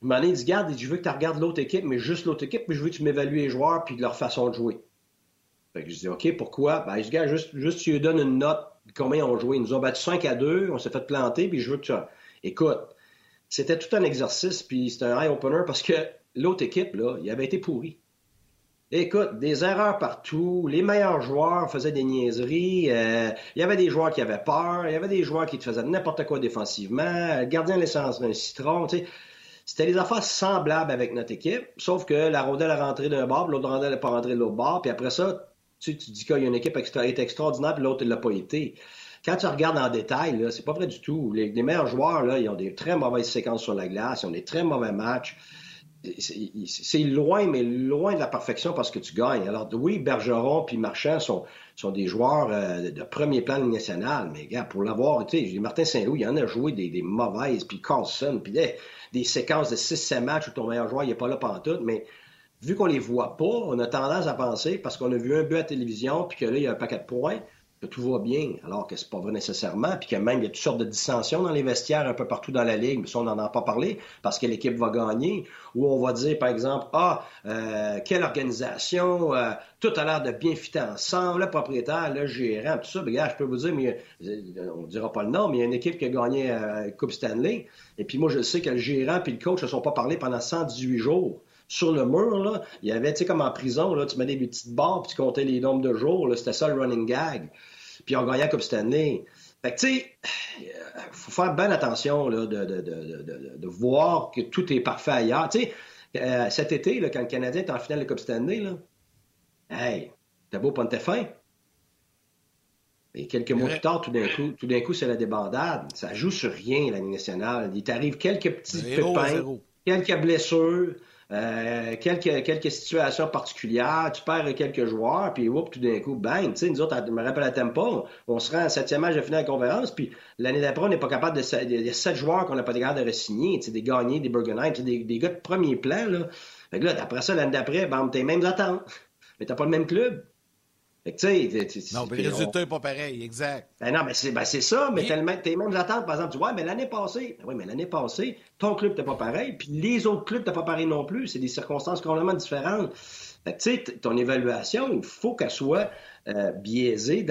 il m'a dit, garde, je veux que tu regardes l'autre équipe, mais juste l'autre équipe, mais je veux que tu m'évalues les joueurs puis leur façon de jouer. Fait que je dis, OK, pourquoi? Ben, je dis, juste, juste tu lui donnes une note, combien ils ont joué. Ils nous ont battu 5 à 2, on s'est fait planter, puis je veux que tu... Écoute, c'était tout un exercice, puis c'était un eye-opener parce que l'autre équipe, là, il avait été pourri. Écoute, des erreurs partout, les meilleurs joueurs faisaient des niaiseries, euh, il y avait des joueurs qui avaient peur, il y avait des joueurs qui te faisaient n'importe quoi défensivement, le gardien laissait un citron, tu sais. C'était des affaires semblables avec notre équipe, sauf que la rondelle est rentrée d'un bord, l'autre rondelle n'est pas rentrée de l'autre bord, puis après ça, tu, tu dis qu'il y a une équipe extra, est extraordinaire, puis l'autre, ne l'a pas été. Quand tu regardes en détail, c'est pas vrai du tout. Les, meilleurs joueurs, ils ont des très mauvaises séquences sur la glace, ils ont des très mauvais matchs. C'est loin, mais loin de la perfection parce que tu gagnes. Alors, oui, Bergeron puis Marchand sont, des joueurs euh, de premier plan national, mais gars, pour l'avoir, tu sais, Martin Saint-Louis, il en a joué des, mauvaises, puis Carlson, puis des, séquences de 6-7 matchs où ton meilleur joueur, n'est pas là tout, mais vu qu'on les voit pas, on a tendance à penser, parce qu'on a vu un but à la télévision, puis que là, il y a un paquet de points, que tout va bien, alors que c'est pas vrai nécessairement, puis que même il y a toutes sortes de dissensions dans les vestiaires un peu partout dans la ligue, mais ça on n'en a pas parlé parce que l'équipe va gagner, ou on va dire par exemple ah euh, quelle organisation, euh, tout a l'air de bien fitter ensemble, le propriétaire, le gérant, tout ça, regarde, je peux vous dire, mais euh, on dira pas le nom, mais il y a une équipe qui a gagné Coupe Stanley, et puis moi je sais que le gérant puis le coach ne sont pas parlé pendant 118 jours. Sur le mur, là, il y avait, tu sais, comme en prison, là, tu mets des petites barres, puis tu comptais les nombres de jours, c'était ça le running gag puis on gagnait comme cette année. Fait que, tu sais, il faut faire bien attention là, de, de, de, de, voir que tout est parfait ailleurs. Tu sais, euh, cet été, là, quand le Canadien est en finale de Coupe Stanley, là, hey, t'as beau prendre tes fins. Et quelques mois plus tard, tout d'un coup, tout d'un coup, c'est la débandade. Ça joue sur rien, l'année nationale. Il t'arrive quelques petits pépins, quelques blessures. Euh, quelques, quelques situations particulières, tu perds quelques joueurs, puis tout d'un coup, bang, tu sais, nous autres, je me rappelle à Tempo, on se rend en septième match de finale de conférence, puis l'année d'après, on n'est pas capable de... Il y a sept joueurs qu'on n'a pas de garde de re-signer, tu sais, des gagnés, des Burgenheim, des, des gars de premier plan, là. Fait que là, après ça, l'année d'après, bam, t'es mêmes attentes. mais tu n'as pas le même club. Fait que, non, mais le résultat n'est pas pareil, exact. Ben non, mais c'est ben ça, mais tes mêmes attentes, par exemple, tu vois, mais l'année passée, ben oui, mais l'année passée, ton club n'était pas pareil, puis les autres clubs n'étaient pas pareil non plus. C'est des circonstances complètement différentes. Fait que, tu sais, ton évaluation, il faut qu'elle soit euh, biaisée,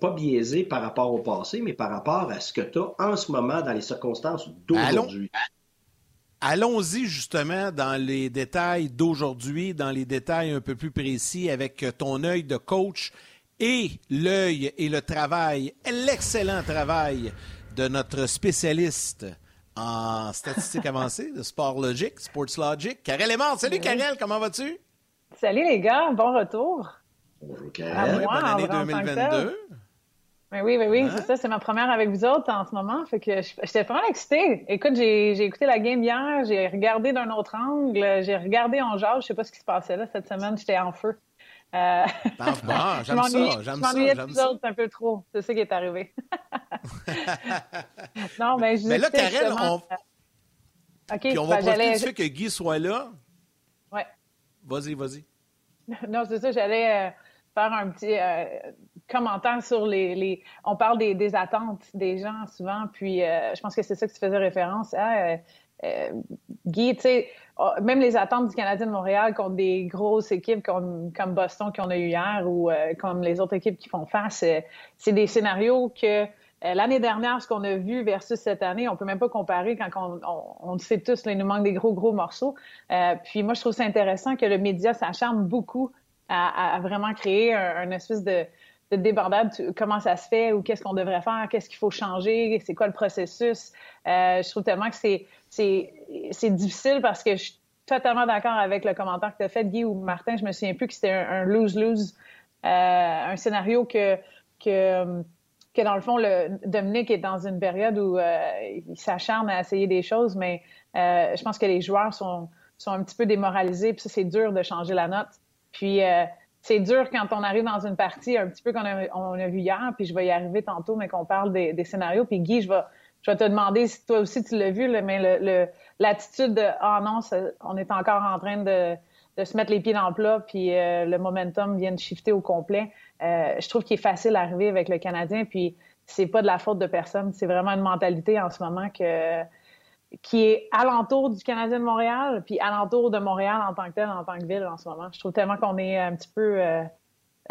pas biaisée par rapport au passé, mais par rapport à ce que tu as en ce moment dans les circonstances d'aujourd'hui. Allons-y justement dans les détails d'aujourd'hui, dans les détails un peu plus précis avec ton œil de coach et l'œil et le travail, l'excellent travail de notre spécialiste en statistiques avancées de Sport Logic, Sports Logic, Karel Aymar. Salut Karel, comment vas-tu? Salut les gars, bon retour. Bonjour Karel. bonne année 2022. Ben oui, ben oui, oui, c'est ça. C'est ma première avec vous autres en ce moment. Fait que j'étais vraiment excitée. Écoute, j'ai écouté la game hier, j'ai regardé d'un autre angle, j'ai regardé en genre. Je sais pas ce qui se passait là cette semaine. J'étais en feu. Euh... *laughs* j'aime ça, j'aime ça. Je vous autres un peu trop. C'est ça qui est arrivé. *laughs* non, mais je Mais là, Karel, on... OK, Puis on va ben, profiter du fait que Guy soit là. Ouais. Vas-y, vas-y. *laughs* non, c'est ça, j'allais... Euh, faire un petit euh, commentaire sur les, On parle des, attentes des gens souvent, puis euh, je pense que c'est ça que tu faisais référence à. Euh, Guy, tu sais, oh, même les attentes du Canadien de Montréal contre des grosses équipes comme, comme Boston qu'on a eu hier ou comme les autres équipes qui font face, c'est des scénarios que l'année dernière, ce qu'on a vu versus cette année, on peut même pas comparer quand on, on, sait tous, il nous manque des gros, gros morceaux. puis moi, je trouve ça intéressant que le média s'acharne beaucoup à, vraiment créer un, espèce de, de, débordade. Comment ça se fait ou qu'est-ce qu'on devrait faire, qu'est-ce qu'il faut changer, c'est quoi le processus? Euh, je trouve tellement que c'est, c'est, difficile parce que je suis totalement d'accord avec le commentaire que tu as fait, Guy ou Martin. Je me souviens plus que c'était un lose-lose, euh, un scénario que, que, que, dans le fond, le, Dominique est dans une période où euh, il s'acharne à essayer des choses, mais je pense que les joueurs sont, sont un petit peu démoralisés, puis ça, c'est dur de changer la note. Puis euh, c'est dur quand on arrive dans une partie un petit peu qu'on a, on a vu hier, puis je vais y arriver tantôt, mais qu'on parle des, scénarios. Puis Guy, je vais, je vais te demander si toi aussi tu l'as vu, mais le, l'attitude de ah non, on est encore en train de, de, se mettre les pieds dans le plat, puis euh, le momentum vient de shifter au complet. Euh, je trouve qu'il est facile d'arriver avec le Canadien, puis c'est pas de la faute de personne. C'est vraiment une mentalité en ce moment que qui est alentour du Canadien de Montréal, puis alentour de Montréal en tant que tel, en tant que ville en ce moment. Je trouve tellement qu'on est un petit peu euh,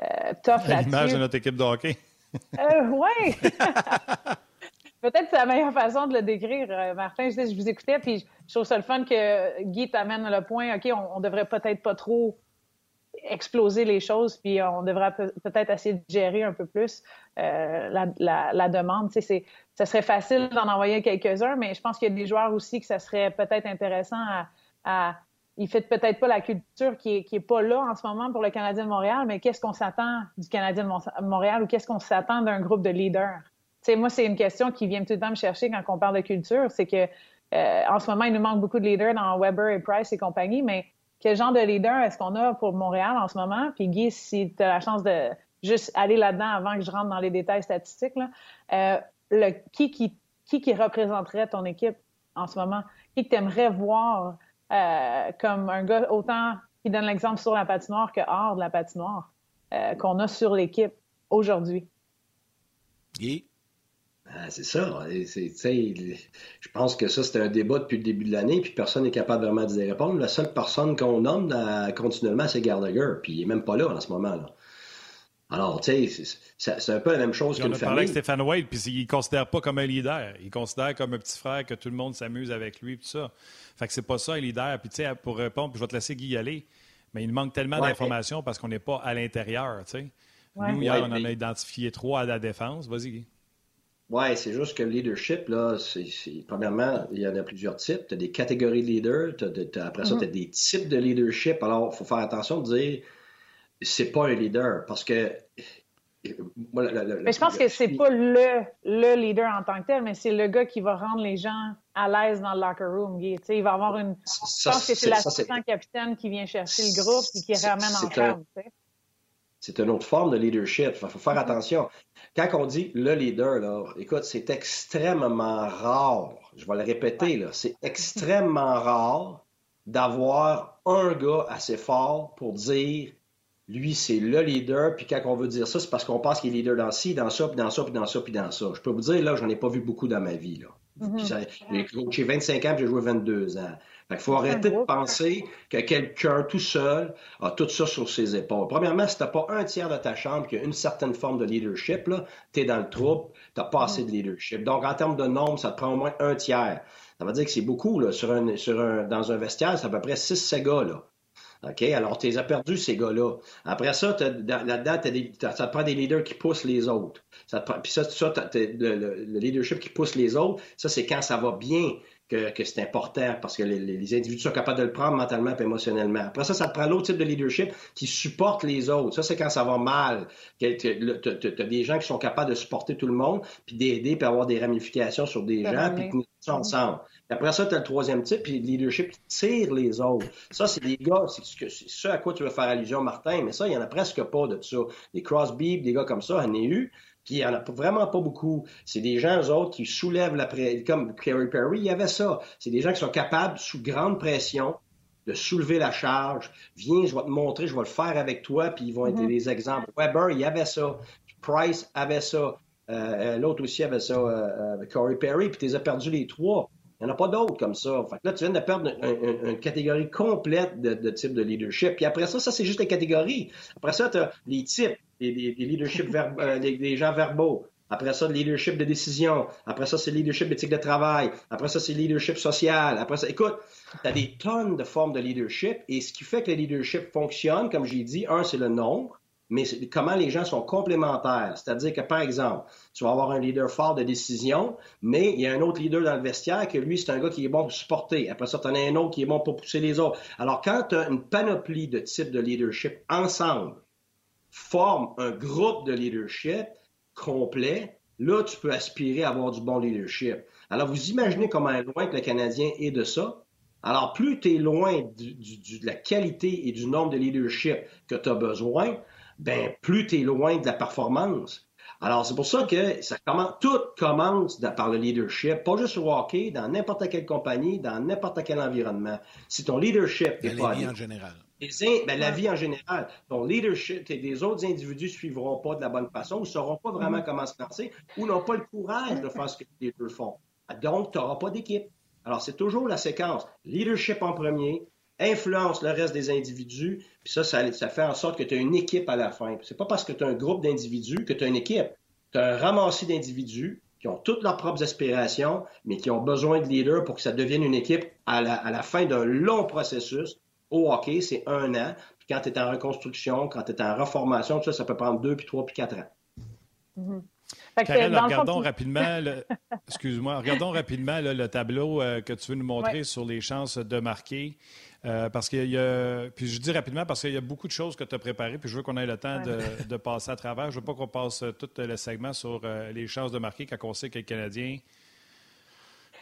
euh, tough là-dessus. L'image de notre équipe de hockey. *laughs* euh, oui! *laughs* Peut-être que c'est la meilleure façon de le décrire, Martin. Je, je vous écoutais, puis je trouve ça le fun que Guy t'amène le point. OK, on, on devrait peut-être pas trop exploser les choses, puis on devrait peut-être essayer de gérer un peu plus euh, la, demande. Tu sais, ça serait facile d'en envoyer quelques-uns, mais je pense qu'il y a des joueurs aussi que ça serait peut-être intéressant à, à il fait peut-être pas la culture qui est, qui est pas là en ce moment pour le Canadien de Montréal, mais qu'est-ce qu'on s'attend du Canadien de Montréal ou qu'est-ce qu'on s'attend d'un groupe de leaders? Moi, c'est une question qui vient tout le temps me chercher quand on parle de culture, c'est que euh, en ce moment, il nous manque beaucoup de leaders dans Weber et Price et compagnie, mais quel genre de leader est-ce qu'on a pour Montréal en ce moment? Puis Guy, si tu as la chance de juste aller là-dedans avant que je rentre dans les détails statistiques, euh, le, qui, qui, qui, qui représenterait ton équipe en ce moment? Qui que tu aimerais voir euh, comme un gars autant qui donne l'exemple sur la patinoire que hors de la patinoire euh, qu'on a sur l'équipe aujourd'hui? Guy? Ah, c'est ça. Je pense que ça, c'était un débat depuis le début de l'année, puis personne n'est capable vraiment d'y répondre. La seule personne qu'on nomme continuellement, c'est Gallagher, puis il n'est même pas là en ce moment. Là. Alors, tu sais, c'est un peu la même chose que le famille. On a parlé avec Stéphane Wade, puis il ne considère pas comme un leader. Il considère comme un petit frère que tout le monde s'amuse avec lui, tout ça. Fait que c'est pas ça, un leader. Puis, tu sais, pour répondre, puis je vais te laisser Guy y aller, mais il manque tellement d'informations parce qu'on n'est pas à l'intérieur, tu sais. Nous, hier, on en a identifié trois à la défense. Vas-y, Guy. Oui, c'est juste que le leadership, là, c'est, premièrement, il y en a plusieurs types. Tu as des catégories de leaders, après ça, tu as mm-hmm. des types de leadership. Alors, il faut faire attention de dire c'est pas un leader parce que. mais je pense que c'est pas le, le leader en tant que tel, mais c'est le gars qui va rendre les gens à l'aise dans le locker room. Il, il va avoir une. je pense que c'est l'assistant capitaine qui vient chercher le groupe et qui ramène en forme. C'est une autre forme de leadership. Il faut faire mm-hmm. attention. Quand on dit le leader, là, écoute, c'est extrêmement rare. Je vais le répéter, là. C'est extrêmement rare d'avoir un gars assez fort pour dire lui, c'est le leader, puis quand on veut dire ça, c'est parce qu'on pense qu'il est leader dans ci, dans ça, puis dans ça, puis dans ça, puis dans ça. Je peux vous dire, là, j'en ai pas vu beaucoup dans ma vie, là. Mm-hmm. J'ai coaché 25 ans, puis j'ai joué 22 ans. Fait qu'il faut arrêter de penser que quelqu'un tout seul a tout ça sur ses épaules. Premièrement, si t'as pas un tiers de ta chambre qui a une certaine forme de leadership, là, t'es dans le trouble, t'as pas assez de leadership. Donc, en termes de nombre, ça te prend au moins un tiers. Ça veut dire que c'est beaucoup, là, sur un, sur un, dans un vestiaire, c'est à peu près 6 gars, là. OK? Alors, tu les as perdus, ces gars-là. Après ça, là-dedans, ça te prend des leaders qui poussent les autres. Ça puis ça, ça le, le, leadership qui pousse les autres, ça, c'est quand ça va bien que, que c'est important parce que les, les, individus sont capables de le prendre mentalement et émotionnellement. Après ça, ça te prend l'autre type de leadership qui supporte les autres. Ça, c'est quand ça va mal. Tu as des gens qui sont capables de supporter tout le monde, puis d'aider, puis avoir des ramifications sur des gens, puis tenir ça ensemble. Après ça, tu as le troisième type, puis le leadership qui tire les autres. Ça, c'est des gars, c'est ce à quoi tu veux faire allusion, Martin, mais ça, il n'y en a presque pas de ça. Des Crosby, des gars comme ça, en a eu. Puis il n'y en a vraiment pas beaucoup. C'est des gens, eux autres, qui soulèvent la pression. Comme Kerry Perry, il y avait ça. C'est des gens qui sont capables, sous grande pression, de soulever la charge. Viens, je vais te montrer, je vais le faire avec toi, puis ils vont être mm-hmm. des exemples. Weber, il y avait ça. Price avait ça. Euh, euh, l'autre aussi avait ça, euh, Corey Perry, puis tu les as perdus les trois. Il n'y en a pas d'autres comme ça. Fait que là, tu viens de perdre une, catégorie complète de, de type de leadership. Puis après ça, ça, c'est juste les catégories. Après ça, tu as les types des, euh, des, gens verbaux. Après ça, le leadership de décision. Après ça, c'est le leadership d'éthique de travail. Après ça, c'est le leadership social. Après ça, écoute, tu as des tonnes de formes de leadership. Et ce qui fait que le leadership fonctionne, comme j'ai dit, un, c'est le nombre, mais comment les gens sont complémentaires. C'est-à-dire que, par exemple, tu vas avoir un leader fort de décision, mais il y a un autre leader dans le vestiaire que lui, c'est un gars qui est bon pour supporter. Après ça, tu en as un autre qui est bon pour pousser les autres. Alors, quand tu as une panoplie de types de leadership ensemble, forme un groupe de leadership complet, là, tu peux aspirer à avoir du bon leadership. Alors, vous imaginez comment loin que le Canadien est de ça. Alors, plus tu es loin de la qualité et du nombre de leadership que tu as besoin, ben plus tu es loin de la performance. Alors, c'est pour ça que ça commence, tout commence par le leadership, pas juste au hockey, dans n'importe quelle compagnie, dans n'importe quel environnement. Si ton leadership est pas... en général. Ben, la vie en général. Ton leadership et des autres individus ne suivront pas de la bonne façon ou ne sauront pas vraiment mm-hmm. comment se lancer ou n'ont pas le courage de faire ce que les deux font. Donc, tu n'auras pas d'équipe. Alors, c'est toujours la séquence. Leadership en premier, influence le reste des individus, puis ça, ça, fait en sorte que tu as une équipe à la fin. C'est pas parce que tu as un groupe d'individus que tu as une équipe. Tu as un ramassis d'individus qui ont toutes leurs propres aspirations, mais qui ont besoin de leaders pour que ça devienne une équipe à la fin d'un long processus au hockey, c'est un an. Puis quand tu es en reconstruction, quand tu es en reformation, tout ça, ça peut prendre deux, puis trois, puis quatre ans. Mm regardons rapidement, *laughs* excuse-moi, regardons rapidement le tableau euh, que tu veux nous montrer sur les chances de marquer. Euh, parce qu'il y a, puis je dis rapidement parce qu'il y a beaucoup de choses que tu as préparées, puis je veux qu'on ait le temps de, passer à travers. Je veux pas qu'on passe tout le segment sur euh, les chances de marquer quand on sait que les Canadiens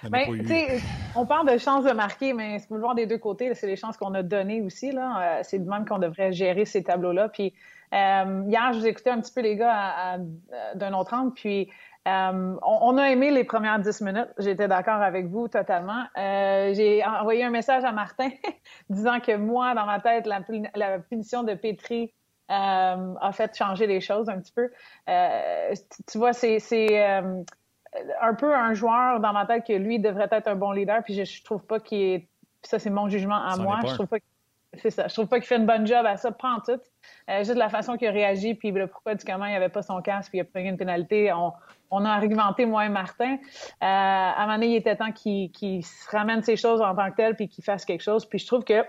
ben, on parle de chances de marquer, mais c'est peut le voir des deux côtés. C'est les chances qu'on a données aussi. Là. Euh, c'est de même qu'on devrait gérer ces tableaux-là. Puis euh, hier, je vous écoutais un petit peu les gars d'un autre angle, puis euh, on, a aimé les premières dix minutes. J'étais d'accord avec vous totalement. J'ai envoyé un message à Martin *laughs* disant que moi, dans ma tête, la, la punition de Petri a fait changer les choses un petit peu. tu vois, c'est un peu un joueur dans ma tête que lui devrait être un bon leader, puis je, je trouve pas qu'il est. ça, c'est mon jugement à moi. Je trouve pas c'est ça. Je trouve pas qu'il fait une bonne job à ça, pas en tout. Euh, juste la façon qu'il a réagi, puis le pourquoi du comment il avait pas son casque, puis il a pris une pénalité. On, on a argumenté, moi et Martin. Euh, à un moment donné, il était temps qu'il se ramène ses choses en tant que tel, puis qu'il fasse quelque chose. Puis je trouve que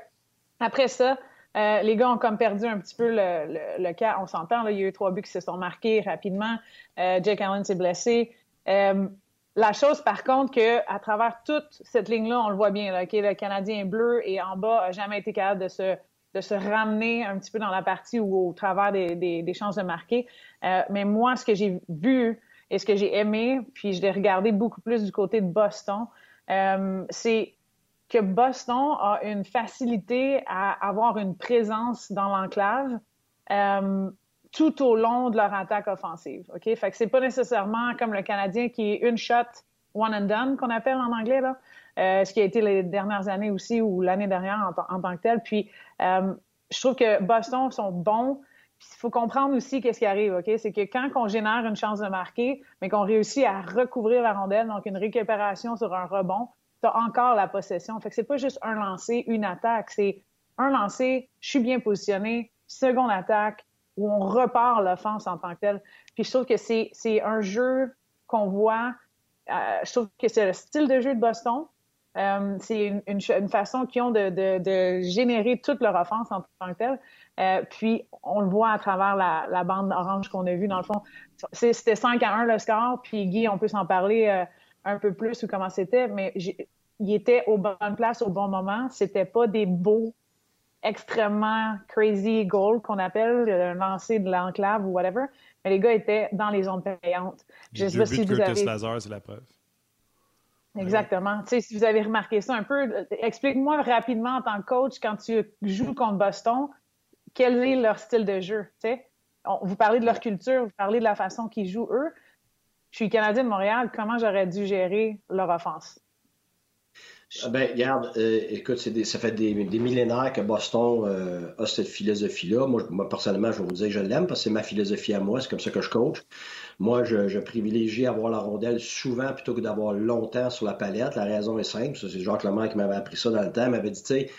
après ça, euh, les gars ont comme perdu un petit peu le, le, cas. On s'entend, il y a eu trois buts qui se sont marqués rapidement. Euh, Jake Allen s'est blessé. Euh, la chose, par contre, que à travers toute cette ligne-là, on le voit bien, là, le Canadien bleu et en bas a jamais été capable de se, de se ramener un petit peu dans la partie ou au travers des, des, chances de marquer. Euh, mais moi, ce que j'ai vu et ce que j'ai aimé, puis je l'ai regardé beaucoup plus du côté de Boston, euh, c'est que Boston a une facilité à avoir une présence dans l'enclave. Tout au long de leur attaque offensive. OK? Fait que c'est pas nécessairement comme le Canadien qui est une shot, one and done, qu'on appelle en anglais, là. Euh, ce qui a été les dernières années aussi ou l'année dernière en, tant que tel. Puis, euh, je trouve que Boston sont bons. Il faut comprendre aussi qu'est-ce qui arrive, OK? C'est que quand on génère une chance de marquer, mais qu'on réussit à recouvrir la rondelle, donc une récupération sur un rebond, tu as encore la possession. Fait que c'est pas juste un lancer, une attaque. C'est un lancer, je suis bien positionné, seconde attaque, où on repart l'offense en tant que telle. Puis je trouve que c'est, un jeu qu'on voit. Euh, je trouve que c'est le style de jeu de Boston. Euh, c'est une, une, façon qu'ils ont de, de, de, générer toute leur offense en tant que telle. Euh, puis, on le voit à travers la, la bande orange qu'on a vue. Dans le fond, c'était 5 à 1 le score. Puis, Guy, on peut s'en parler un peu plus ou comment c'était, mais il était aux bonnes places au bon moment. C'était pas des beaux, extrêmement crazy goals qu'on appelle, le lancer de l'enclave ou whatever. Mais les gars étaient dans les zones payantes. Je sais pas si vous avez... Lazar, c'est la preuve. Exactement. Tu sais, si vous avez remarqué ça un peu, explique-moi rapidement en tant que coach, quand tu joues contre Boston, quel est leur style de jeu? Tu sais? vous parlez de leur culture, vous parlez de la façon qu'ils jouent eux. Je suis Canadien de Montréal, comment j'aurais dû gérer leur offense? Ah ben, regarde, euh, écoute, ça fait des, millénaires que Boston euh, a cette philosophie-là. Moi, moi, personnellement, je vais vous dire que je l'aime parce que c'est ma philosophie à moi, c'est comme ça que je coach. Moi, je, je, privilégie avoir la rondelle souvent plutôt que d'avoir longtemps sur la palette. La raison est simple. C'est Jacques Lemay qui m'avait appris ça dans le temps. Il m'avait dit, tu sais,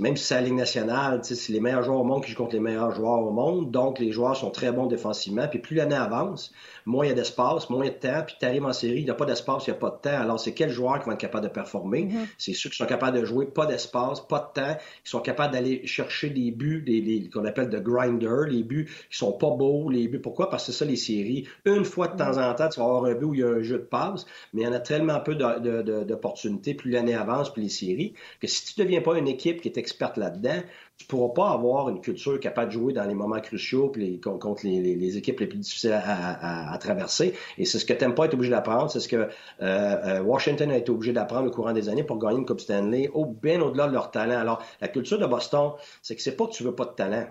même si c'est la Ligue nationale, c'est les meilleurs joueurs au monde qui jouent contre les meilleurs joueurs au monde. Donc, les joueurs sont très bons défensivement. Puis plus l'année avance, moins il y a d'espace, moins il y a de temps. Puis tu arrives en série, il n'y a pas d'espace, il n'y a pas de temps. Alors, c'est quel joueur qui va être capable de performer? Mm-hmm. C'est ceux qui sont capables de jouer, pas d'espace, pas de temps, qui sont capables d'aller chercher des buts, des, qu'on appelle de grinder, les buts qui sont pas beaux, les buts. Pourquoi? Parce que c'est ça les séries. Une fois de temps en temps, tu vas avoir un but où il y a un jeu de passe, mais il y en a tellement peu d'opportunités, plus l'année avance, plus les séries, que si tu ne deviens pas une équipe qui est experte là-dedans, tu pourras pas avoir une culture capable de jouer dans les moments cruciaux contre les, équipes les plus difficiles à, traverser. Et c'est ce que Tampa est obligé d'apprendre, c'est ce que euh, euh, Washington a été obligé d'apprendre au courant des années pour gagner une Coupe Stanley, bien au-delà de leur talent. Alors, la culture de Boston, c'est que c'est pas que tu veux pas de talent,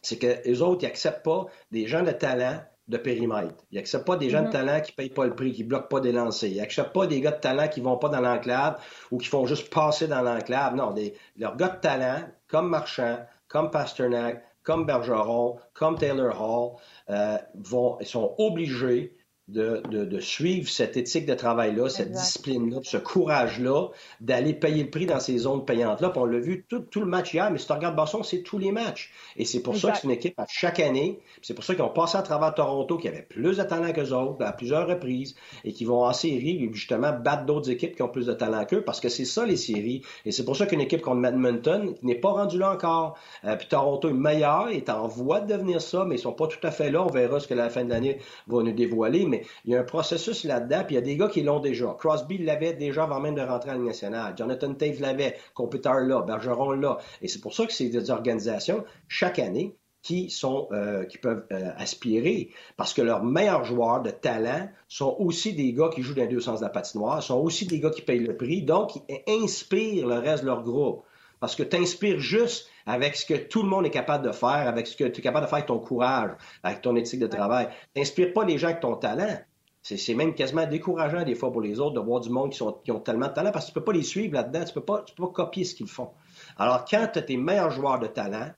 c'est que les autres, ils acceptent pas des gens de talent de périmètre. Ils n'acceptent pas des gens de mm-hmm. talent qui ne payent pas le prix, qui ne bloquent pas des lancers. Ils n'acceptent pas des gars de talent qui ne vont pas dans l'enclave ou qui font juste passer dans l'enclave. Non, des, leurs gars de talent, comme Marchand, comme Pasternak, comme Bergeron, comme Taylor Hall, euh, vont, ils sont obligés de, de, de, suivre cette éthique de travail-là, cette discipline-là, ce courage-là, d'aller payer le prix dans ces zones payantes-là. Puis on l'a vu tout, tout, le match hier, mais si tu regardes Boston, c'est tous les matchs. Et c'est pour ça que c'est une équipe à chaque année. C'est pour ça qu'ils ont passé à travers Toronto, qui avait plus de talent qu'eux autres, à plusieurs reprises, et qui vont en série, justement, battre d'autres équipes qui ont plus de talent qu'eux, parce que c'est ça, les séries. Et c'est pour ça qu'une équipe comme Edmonton n'est pas rendue là encore. Euh, puis Toronto est meilleur, est en voie de devenir ça, mais ils sont pas tout à fait là. On verra ce que la fin de l'année va nous dévoiler il y a un processus là-dedans, puis il y a des gars qui l'ont déjà. Crosby l'avait déjà avant même de rentrer à la nationale. Jonathan Tate l'avait, Computer là, Bergeron là. Et c'est pour ça que c'est des organisations, chaque année, qui euh, qui peuvent euh, aspirer parce que leurs meilleurs joueurs de talent sont aussi des gars qui jouent dans deux sens de la patinoire, sont aussi des gars qui payent le prix, donc ils inspirent le reste de leur groupe. Parce que tu inspires juste avec ce que tout le monde est capable de faire, avec ce que tu es capable de faire avec ton courage, avec ton éthique de travail. Tu n'inspires pas les gens avec ton talent. C'est même quasiment décourageant des fois pour les autres de voir du monde qui, sont, qui ont tellement de talent parce que tu ne peux pas les suivre là-dedans, tu ne peux, pas, peux pas copier ce qu'ils font. Alors, quand tu as tes meilleurs joueurs de talent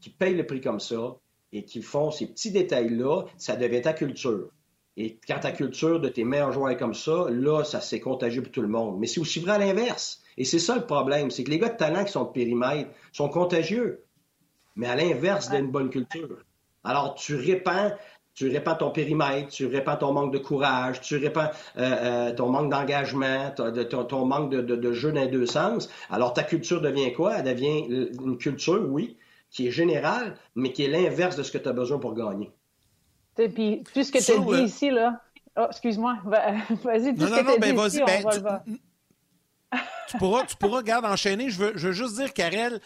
qui payent le prix comme ça et qui font ces petits détails-là, ça devient ta culture. Et quand ta culture de tes meilleurs joueurs est comme ça, là, ça s'est contagieux pour tout le monde. Mais c'est aussi vrai à l'inverse. Et c'est ça le problème, c'est que les gars de talent qui sont de périmètre sont contagieux, mais à l'inverse d'une bonne culture. Alors, tu répands, tu répands ton périmètre, tu répands ton manque de courage, tu répands euh, euh, ton manque d'engagement, ton, manque de, jeu dans les deux sens. Alors, ta culture devient quoi? Elle devient une culture, oui, qui est générale, mais qui est l'inverse de ce que tu as besoin pour gagner. Et puis, tout ce que tu as dit ici, là. Oh, excuse-moi. *laughs* Vas-y, tout ce que tu as dit ici, on va le tu pourras, tu pourras, regarde, enchaîner. Je veux, je veux juste dire, Karel,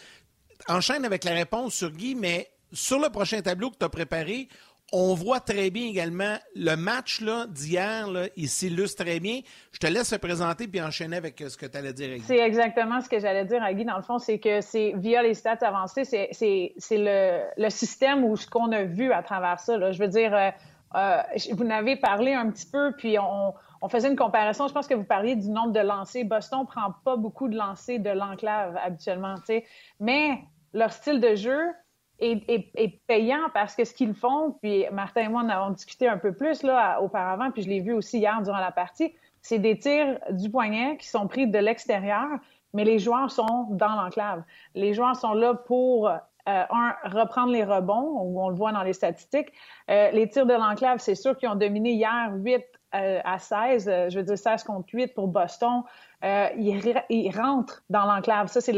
enchaîne avec la réponse sur Guy, mais sur le prochain tableau que tu as préparé, on voit très bien également le match d'hier, il s'illustre très bien. Je te laisse se présenter puis enchaîner avec ce que tu allais dire à. C'est exactement ce que j'allais dire à Guy. Dans le fond, c'est que c'est via les stats avancées, c'est le, le, système ou ce qu'on a vu à travers ça. Je veux dire, euh, euh, vous n'avez parlé un petit peu, puis on, on faisait une comparaison. Je pense que vous parliez du nombre de lancers. Boston prend pas beaucoup de lancers de l'enclave habituellement, sais. mais leur style de jeu est, payant parce que ce qu'ils font, puis Martin et moi en avons discuté un peu plus auparavant, puis je l'ai vu aussi hier durant la partie, c'est des tirs du poignet qui sont pris de l'extérieur, mais les joueurs sont dans l'enclave. Les joueurs sont là pour euh, un, reprendre les rebonds, on le voit dans les statistiques. Euh, les tirs de l'enclave, c'est sûr qu'ils ont dominé hier 8 euh, à 16, je veux dire 16 contre 8 pour Boston. ils, ils, rentrent dans l'enclave. Ça, c'est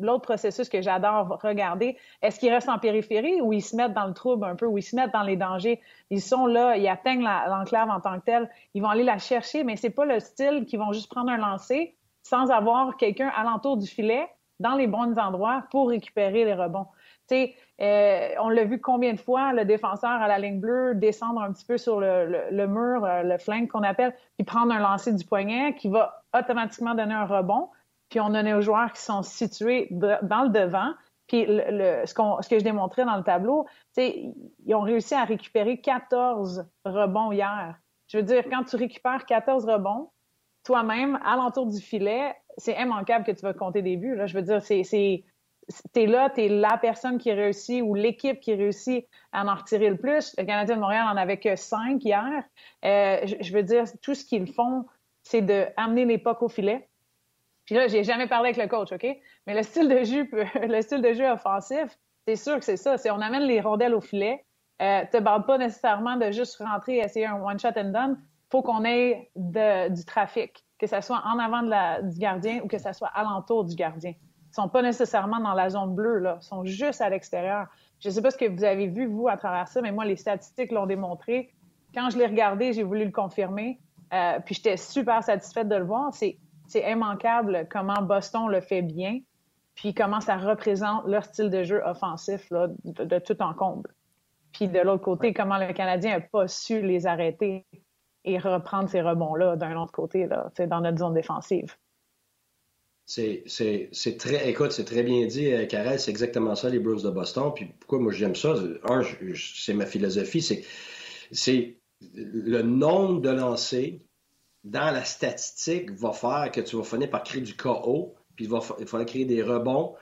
l'autre processus que j'adore regarder, est-ce qu'ils restent en périphérie ou ils se mettent dans le trouble un peu, ou ils se mettent dans les dangers? Ils sont là, ils atteignent l'enclave en tant que telle, ils vont aller la chercher, mais c'est pas le style qu'ils vont juste prendre un lancer sans avoir quelqu'un alentour du filet dans les bons endroits pour récupérer les rebonds. Tu euh, on l'a vu combien de fois, le défenseur à la ligne bleue descendre un petit peu sur le, mur, euh, le flank qu'on appelle, puis prendre un lancer du poignet qui va automatiquement donner un rebond puis on a nos joueurs qui sont situés dans le devant. Puis ce, que je démontrais dans le tableau, ils ont réussi à récupérer 14 rebonds hier. Je veux dire, quand tu récupères 14 rebonds, toi-même, alentour du filet, c'est immanquable que tu vas compter des buts. Là. Je veux dire, c'est, t'es là, t'es la personne qui réussit ou l'équipe qui réussit à en retirer le plus. Le Canadien de Montréal en avait que 5 hier. Euh, je, veux dire, tout ce qu'ils font, c'est d'amener les pucks au filet. Puis là, j'ai jamais parlé avec le coach, OK? Mais le style de jeu, *laughs* le style de jeu offensif, c'est sûr que c'est ça. C'est on amène les rondelles au filet. Euh, te parle pas nécessairement de juste rentrer et essayer un one shot and done. Faut qu'on ait du trafic, que ce soit en avant de la, du gardien ou que ce soit alentour du gardien. Sont pas nécessairement dans la zone bleue, là. Sont juste à l'extérieur. Je sais pas ce que vous avez vu, vous, à travers ça, mais moi, les statistiques l'ont démontré. Quand je l'ai regardé, j'ai voulu le confirmer. Euh, puis j'étais super satisfaite de le voir. C'est immanquable comment Boston le fait bien, puis comment ça représente leur style de jeu offensif de, tout en comble. Puis de l'autre côté, comment le Canadien n'a pas su les arrêter et reprendre ces rebonds-là d'un autre côté, là, dans notre zone défensive. C'est très, écoute, c'est très bien dit, Karel, euh, c'est exactement ça, les Bruins de Boston. Puis pourquoi moi j'aime ça? Un, c'est ma philosophie, c'est c'est le nombre de lancers dans la statistique va faire que tu vas finir par créer du KO, puis il va, falloir créer des rebonds,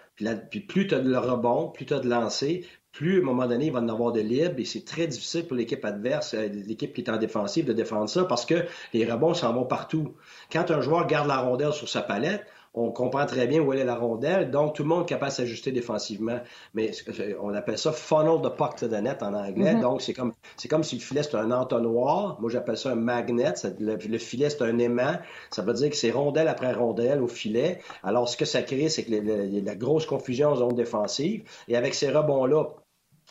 puis, plus tu as de rebonds, plus tu as de lancers, plus à un moment donné, il va en avoir de libre et c'est très difficile pour l'équipe adverse, euh, l'équipe qui est en défensive, de défendre ça parce que les rebonds s'en vont partout. Quand un joueur garde la rondelle sur sa palette, on comprend très bien où elle est la rondelle, donc tout le monde est capable de s'ajuster défensivement. Mais euh, on appelle ça funnel the puck to the net en anglais. Mm-hmm. Donc c'est comme c'est comme si le filet c'est un entonnoir. Moi j'appelle ça un magnet. Le, filet c'est un aimant. Ça veut dire que c'est rondelle après rondelle au filet. Alors ce que ça crée, c'est que la grosse confusion en zone défensive. Et avec ces rebonds là,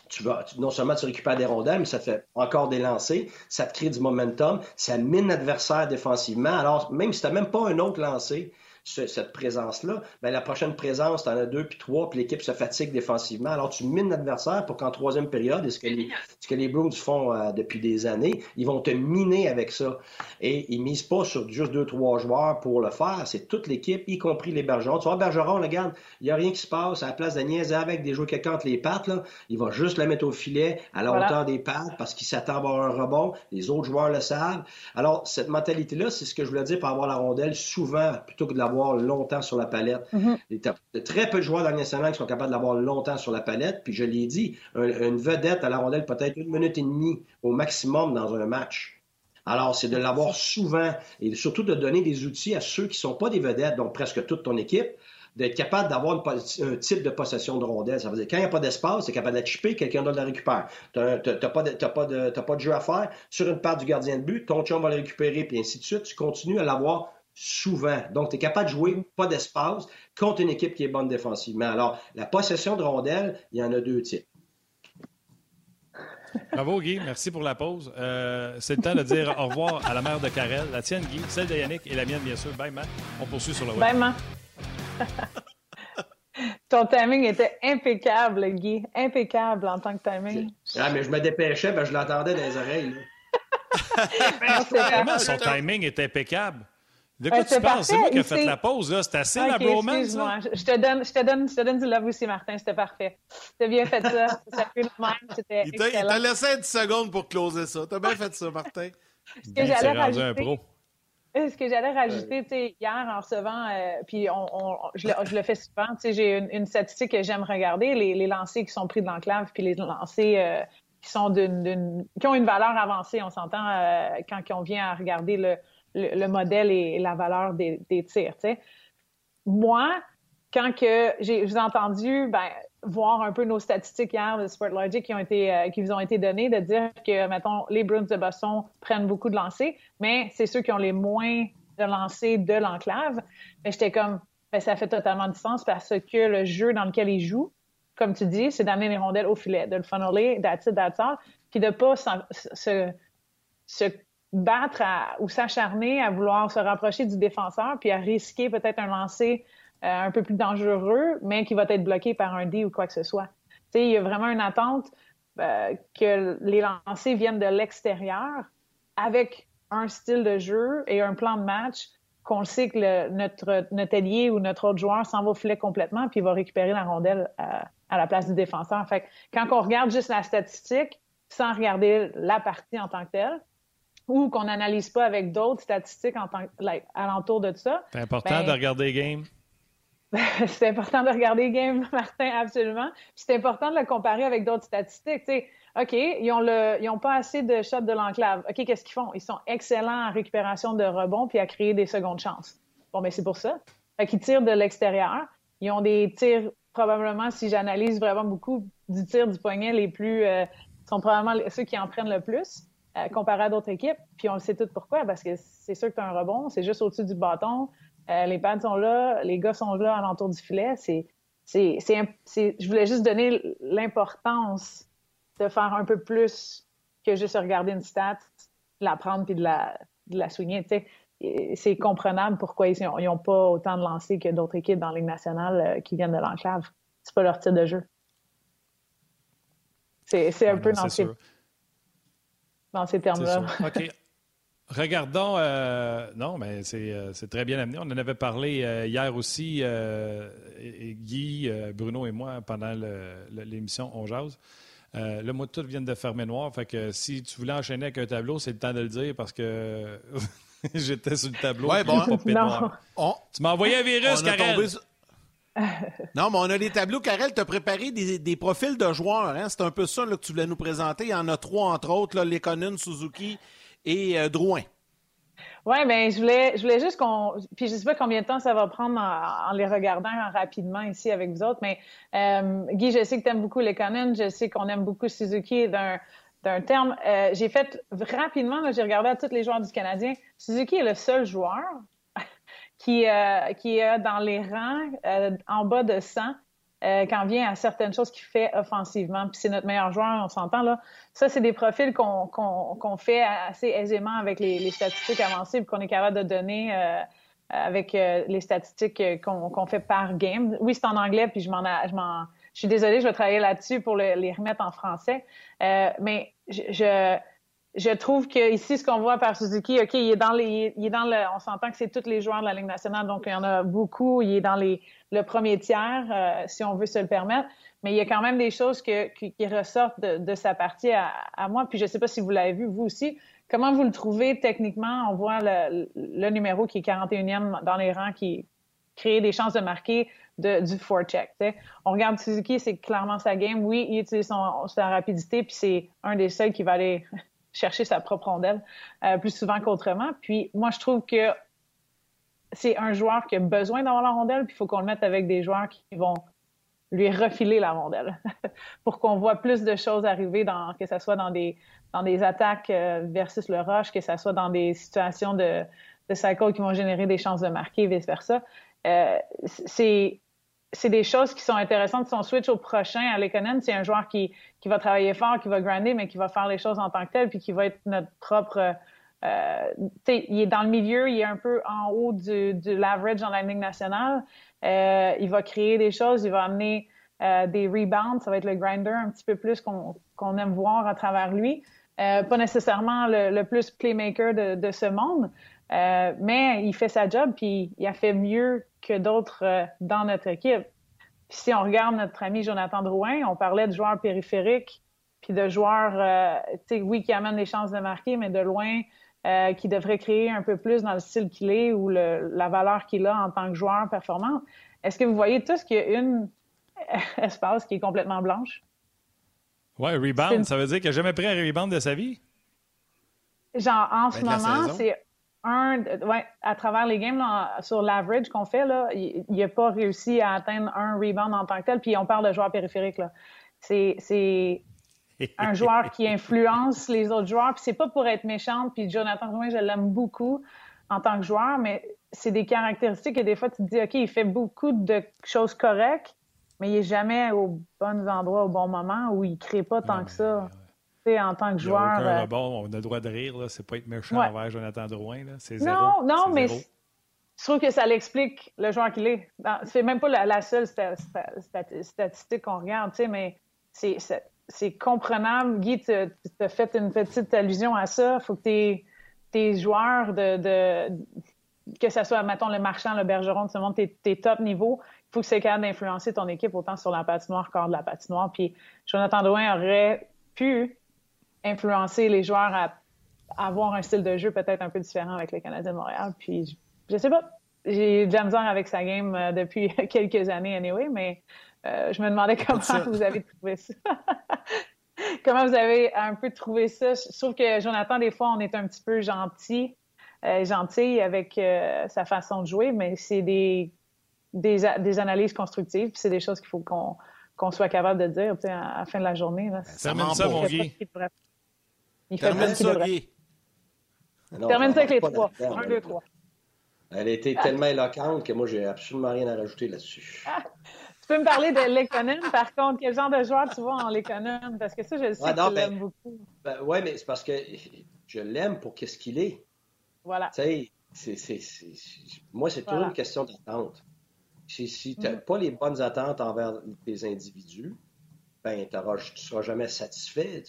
tu vas, non seulement tu récupères des rondelles, mais ça te fait encore des lancers, ça te crée du momentum, ça mine l'adversaire défensivement. Alors, même si tu n'as même pas un autre lancé, cette présence-là, ben, la prochaine présence, tu en as deux puis trois, puis l'équipe se fatigue défensivement. Alors, tu mines l'adversaire pour qu'en troisième période, et ce que les, ce que les Bruins font euh, depuis des années, ils vont te miner avec ça. Et ils misent pas sur juste deux, trois joueurs pour le faire. C'est toute l'équipe, y compris les Bergerons. Tu vois, Bergeron, regarde, il n'y a rien qui se passe. À la place de niaiser avec des joueurs quelqu'un entre les pattes, là, il va juste la mettre au filet à la hauteur des pattes parce qu'il s'attend à avoir un rebond. Les autres joueurs le savent. Alors, cette mentalité-là, c'est ce que je voulais dire par avoir la rondelle souvent plutôt que de l'avoir longtemps sur la palette. Il y a très peu de joueurs dans le national qui sont capables de l'avoir longtemps sur la palette. Puis je l'ai dit, une vedette à la rondelle peut-être une minute et demie au maximum dans un match. Alors, c'est de l'avoir souvent et surtout de donner des outils à ceux qui ne sont pas des vedettes, donc presque toute ton équipe, d'être capable d'avoir un type de possession de rondelle. Ça veut dire quand il n'y a pas d'espace, c'est capable de chipper, quelqu'un d'autre la récupère. Tu n'as pas, pas de jeu à faire sur une part du gardien de but, ton chum va le récupérer, puis ainsi de suite. Tu continues à l'avoir souvent. Donc, tu es capable de jouer pas d'espace contre une équipe qui est bonne défensivement. Alors, la possession de rondelles, il y en a deux types. Bravo, Guy. Merci pour la pause. Euh, c'est le temps de dire au revoir à la mère de Karel, la tienne, Guy, celle de Yannick et la mienne, bien sûr. Bye, man. On poursuit sur le web. Bye, man. *laughs* Ton timing était impeccable, Guy. Impeccable en tant que timing. Ah, mais je me dépêchais, ben, je l'entendais dans les oreilles. Vraiment, *laughs* son timing est impeccable? De quoi tu parles? C'est moi qui ai fait la pause, là. C'était assez la bromance. Excuse-moi. Je te, donne, je, te donne, je te donne du love aussi, Martin. C'était parfait. T'as bien fait ça. *laughs* ça fait le même. C'était Il t'a laissé 10 secondes pour closer ça. T'as bien fait ça, Martin. *laughs* Ce que j'allais rajouter. Un pro. ce que j'allais rajouter, hier en recevant, euh, puis on, je, le, fais souvent, j'ai une, statistique que j'aime regarder, les, les lancers qui sont pris de l'enclave, puis les lancers euh, qui sont d'une, qui ont une valeur avancée. On s'entend quand on vient à regarder le, le, modèle et, la valeur des, tirs. Moi, quand que j'ai, entendu, ben, voir un peu nos statistiques hier de SportLogic qui ont été euh, qui vous ont été données, de dire que, mettons, les Bruins de Boston prennent beaucoup de lancers, mais c'est ceux qui ont les moins de lancers de l'enclave. Mais j'étais comme, ben, ça fait totalement du sens parce que le jeu dans lequel ils jouent, comme tu dis, c'est d'amener les rondelles au filet, de le funneler, that's it, that's all, puis de pas se battre ou s'acharner à vouloir se rapprocher du défenseur puis à risquer peut-être un lancer euh, un peu plus dangereux, mais qui va être bloqué par un D ou quoi que ce soit. il y a vraiment une attente euh, que les lancers viennent de l'extérieur avec un style de jeu et un plan de match qu'on sait que notre, notre allié ou notre autre joueur s'en va au complètement puis il va récupérer la rondelle euh, à la place du défenseur. Fait quand on regarde juste la statistique sans regarder la partie en tant que telle, ou qu'on n'analyse pas avec d'autres statistiques en tant alentour de ça. C'est important de ben, regarder les games. *laughs* c'est important de regarder Game, *laughs* Martin, absolument. c'est important de le comparer avec d'autres statistiques. OK, ils ont, le, ils ont pas assez de shots de l'enclave. OK, qu'est-ce qu'ils font? Ils sont excellents en récupération de rebonds puis à créer des secondes chances. Bon, mais c'est pour ça. Fait qu'ils tirent de l'extérieur. Ils ont des tirs, probablement, si j'analyse vraiment beaucoup, du tir du poignet les plus... Euh, sont probablement ceux qui en prennent le plus euh, comparé à d'autres équipes. Puis on le sait tout pourquoi, parce que c'est sûr que tu as un rebond, c'est juste au-dessus du bâton. Euh, les pads sont là, les gars sont là à l'entour du filet. C'est, c'est, c'est, je voulais juste donner l'importance de faire un peu plus que juste regarder une stat, la prendre puis de la, de la soigner. C'est comprenable pourquoi ils n'ont pas autant de lancers que d'autres équipes dans la Ligue nationale euh, qui viennent de l'enclave. C'est pas leur type de jeu. C'est, c'est un peu dans dans ces termes-là. OK. Regardons, euh, non, mais euh, c'est très bien amené. On en avait parlé euh, hier aussi, Guy, Bruno et moi, pendant l'émission On Jase. Le moi, tout vient de fermer noir. Fait que si tu voulais enchaîner avec un tableau, c'est le temps de le dire parce que *laughs* j'étais sur le tableau. Ouais, bon. Tu m'as envoyé un virus, Karel. Non, mais on a les tableaux. Karel, tu as préparé des, profils de joueurs. Hein? C'est un peu ça que tu voulais nous présenter. Il y en a trois, entre autres, Lekonen, Suzuki et euh, Drouin. Oui, je voulais, je voulais juste qu'on. Puis je ne sais pas combien de temps ça va prendre en, les regardant rapidement ici avec vous autres, mais euh, Guy, je sais que tu aimes beaucoup les Conan, je sais qu'on aime beaucoup Suzuki d'un d'un terme. Euh, j'ai fait rapidement, j'ai regardé à tous les joueurs du Canadien. Suzuki est le seul joueur qui, qui est dans les rangs en bas de 100 euh, quand vient à certaines choses qu'il fait offensivement. Puis c'est notre meilleur joueur, on s'entend là. Ça, c'est des profils qu'on fait assez aisément avec les, statistiques avancées qu'on est capable de donner euh, avec euh, les statistiques qu'on fait par game. Oui, c'est en anglais, puis je m'en je suis désolée, je vais travailler là-dessus pour les remettre en français. mais je je trouve que ici, ce qu'on voit par Suzuki, OK, il est dans les, il est dans le, on s'entend que c'est tous les joueurs de la Ligue nationale, donc il y en a beaucoup. Il est dans les, le premier tiers, euh, si on veut se le permettre. Mais il y a quand même des choses que, qui, ressortent de, sa partie à, moi. Puis je ne sais pas si vous l'avez vu, vous aussi. Comment vous le trouvez techniquement? On voit le, le numéro qui est 41e dans les rangs qui crée des chances de marquer de, du forecheck. On regarde Suzuki, c'est clairement sa game. Oui, il utilise son, sa rapidité, puis c'est un des seuls qui va aller chercher sa propre rondelle euh, plus souvent qu'autrement. Puis moi, je trouve que c'est un joueur qui a besoin d'avoir la rondelle, puis il faut qu'on le mette avec des joueurs qui vont lui refiler la rondelle *laughs* pour qu'on voit plus de choses arriver, dans, que ce soit dans des, dans des attaques euh, versus le rush, que ce soit dans des situations de, de cycle qui vont générer des chances de marquer, vice-versa. Euh, c'est c'est des choses qui sont intéressantes. Si on switch au prochain, à Lekonen, c'est un joueur qui, qui va travailler fort, qui va grinder, mais qui va faire les choses en tant que tel, puis qui va être notre propre. Euh, il est dans le milieu, il est un peu en haut du, du l'average dans la Ligue nationale. Euh, il va créer des choses, il va amener euh, des rebounds. Ça va être le grinder un petit peu plus qu'on, aime voir à travers lui. Pas nécessairement le, plus playmaker de, de ce monde, mais il fait sa job, puis il a fait mieux que d'autres euh, dans notre équipe. Puis si on regarde notre ami Jonathan Drouin, on parlait de joueurs périphériques, puis de joueurs, euh, tu sais, oui, qui amènent des chances de marquer, mais de loin, euh, qui devrait créer un peu plus dans le style qu'il est ou la valeur qu'il a en tant que joueur performant. Est-ce que vous voyez tous qu'il y a une *laughs* espace qui est complètement blanche? Oui, rebound, ça veut dire qu'il n'a jamais pris un rebound de sa vie? Genre, en ce ben, moment, c'est un. Ouais, à travers les games, sur l'average qu'on fait, là, il n'a pas réussi à atteindre un rebound en tant que tel. Puis on parle de joueur périphérique. C'est un joueur qui *laughs* influence les autres joueurs. Puis c'est pas pour être méchante. Puis Jonathan Drouin, je l'aime beaucoup en tant que joueur, mais c'est des caractéristiques et des fois, tu te dis, OK, il fait beaucoup de choses correctes, mais il est jamais au bon endroit au bon moment où il crée pas tant que ça. En tant que joueur. Aucun euh, on a le droit de rire, là. C'est pas être méchant envers Jonathan Drouin, C'est zéro. Non, non, mais je trouve que ça l'explique, le joueur qu'il est. C'est même pas la, seule statistique qu'on regarde, tu sais, mais c'est comprenable. Guy, tu as fait une petite allusion à ça. Il faut que tes, joueurs, de, que ce soit, mettons, le marchand, le bergeron, tout le monde, tes, top niveaux, il faut que c'est capable d'influencer ton équipe autant sur la patinoire qu'hors de la patinoire. Puis Jonathan Drouin aurait pu influencer les joueurs à avoir un style de jeu peut-être un peu différent avec les Canadiens de Montréal. Puis je, sais pas, j'ai de la misère avec sa game euh, depuis *laughs* quelques années anyway, mais euh, je me demandais comment vous avez trouvé ça. *laughs* comment vous avez un peu trouvé ça? Je trouve que Jonathan, des fois, on est un petit peu gentil, euh, gentil avec euh, sa façon de jouer, mais c'est des, des, analyses constructives, c'est des choses qu'il faut qu'on soit capable de dire à, la fin de la journée. Là. Ça Termine ça, mon Guy. Il Termine ça, Guy. Termine ça avec les trois. Un, deux, trois. Elle a été tellement éloquente que moi, j'ai absolument rien à rajouter là-dessus. Tu peux me parler de Lekonen, par contre? Quel genre de joueur tu vois en Lekonen? Parce que ça, je sais que tu l'aimes beaucoup. Ben, oui, mais c'est parce que je l'aime pour qu'est-ce qu'il est. Voilà. Tu sais, moi, c'est toujours une question d'attente. Si, tu n'as mm. pas les bonnes attentes envers tes individus, ben, tu ne seras jamais satisfait.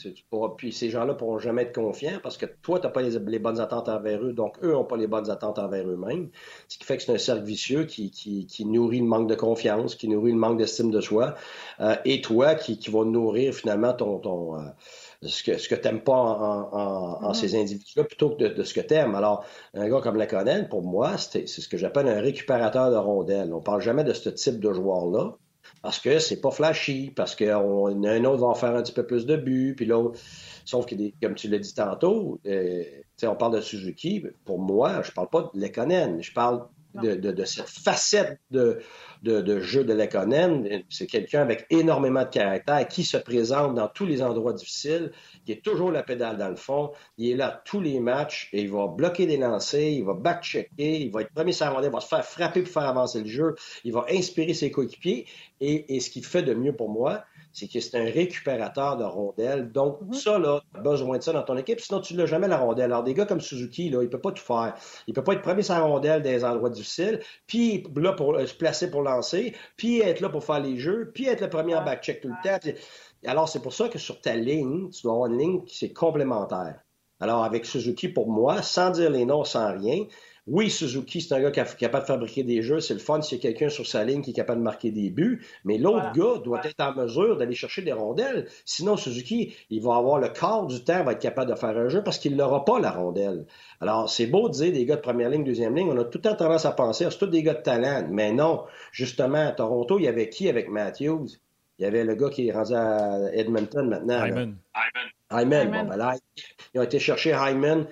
puis ces gens-là ne pourront jamais être confiants parce que toi, tu n'as pas les, bonnes attentes envers eux, donc eux n'ont pas les bonnes attentes envers eux-mêmes. Ce qui fait que c'est un cercle vicieux qui, qui, nourrit le manque de confiance, qui nourrit le manque d'estime de soi, euh, et toi qui, qui va nourrir finalement ton, ton euh, ce que, ce que tu n'aimes pas en, en, mm-hmm. ces individus-là plutôt que de, ce que tu aimes. Alors, un gars comme Laconen, pour moi, c'est ce que j'appelle un récupérateur de rondelles. On parle jamais de ce type de joueur-là parce que c'est pas flashy, parce qu'un un autre va en faire un petit peu plus de buts, puis l'autre. Sauf que, comme tu l'as dit tantôt, euh, on parle de Suzuki. Pour moi, je parle pas de Lekonen. Je parle de, cette facette de, jeu de Lekonen. C'est quelqu'un avec énormément de caractère qui se présente dans tous les endroits difficiles, qui est toujours la pédale dans le fond. Il est là tous les matchs et il va bloquer des lancers, il va back-checker, il va être premier sur il va se faire frapper pour faire avancer le jeu, il va inspirer ses coéquipiers. Et, et ce qu'il fait de mieux pour moi, c'est que c'est un récupérateur de rondelles. Donc, mhm. ça, là, tu as besoin de ça dans ton équipe, sinon tu l'as jamais la rondelle. Alors, des gars comme Suzuki, là, il peut pas tout faire. Il peut pas être premier sa rondelle dans des endroits difficiles, puis là, pour euh, se placer pour lancer, puis être là pour faire les jeux, puis être le premier en back-check tout le temps. Alors, c'est pour ça que sur ta ligne, tu dois avoir une ligne qui c'est complémentaire. Alors, avec Suzuki, pour moi, sans dire les noms, sans rien, oui, Suzuki, c'est un gars qui est capable de fabriquer des jeux. C'est le fun s'il y a quelqu'un sur sa ligne qui est capable de marquer des buts. Mais l'autre gars doit être en mesure d'aller chercher des rondelles. Sinon, Suzuki, il va avoir le quart du temps, va être capable de faire un jeu parce qu'il n'aura pas la rondelle. Alors, c'est beau de dire des gars de première ligne, deuxième ligne. On a tout le temps tendance à penser, ah, c'est tous des gars de talent. Mais non. Justement, à Toronto, il y avait qui avec Matthews? Il y avait le gars qui est rendu à Edmonton maintenant. Hyman. Hyman. Bon, ben là, ils ont été chercher Hyman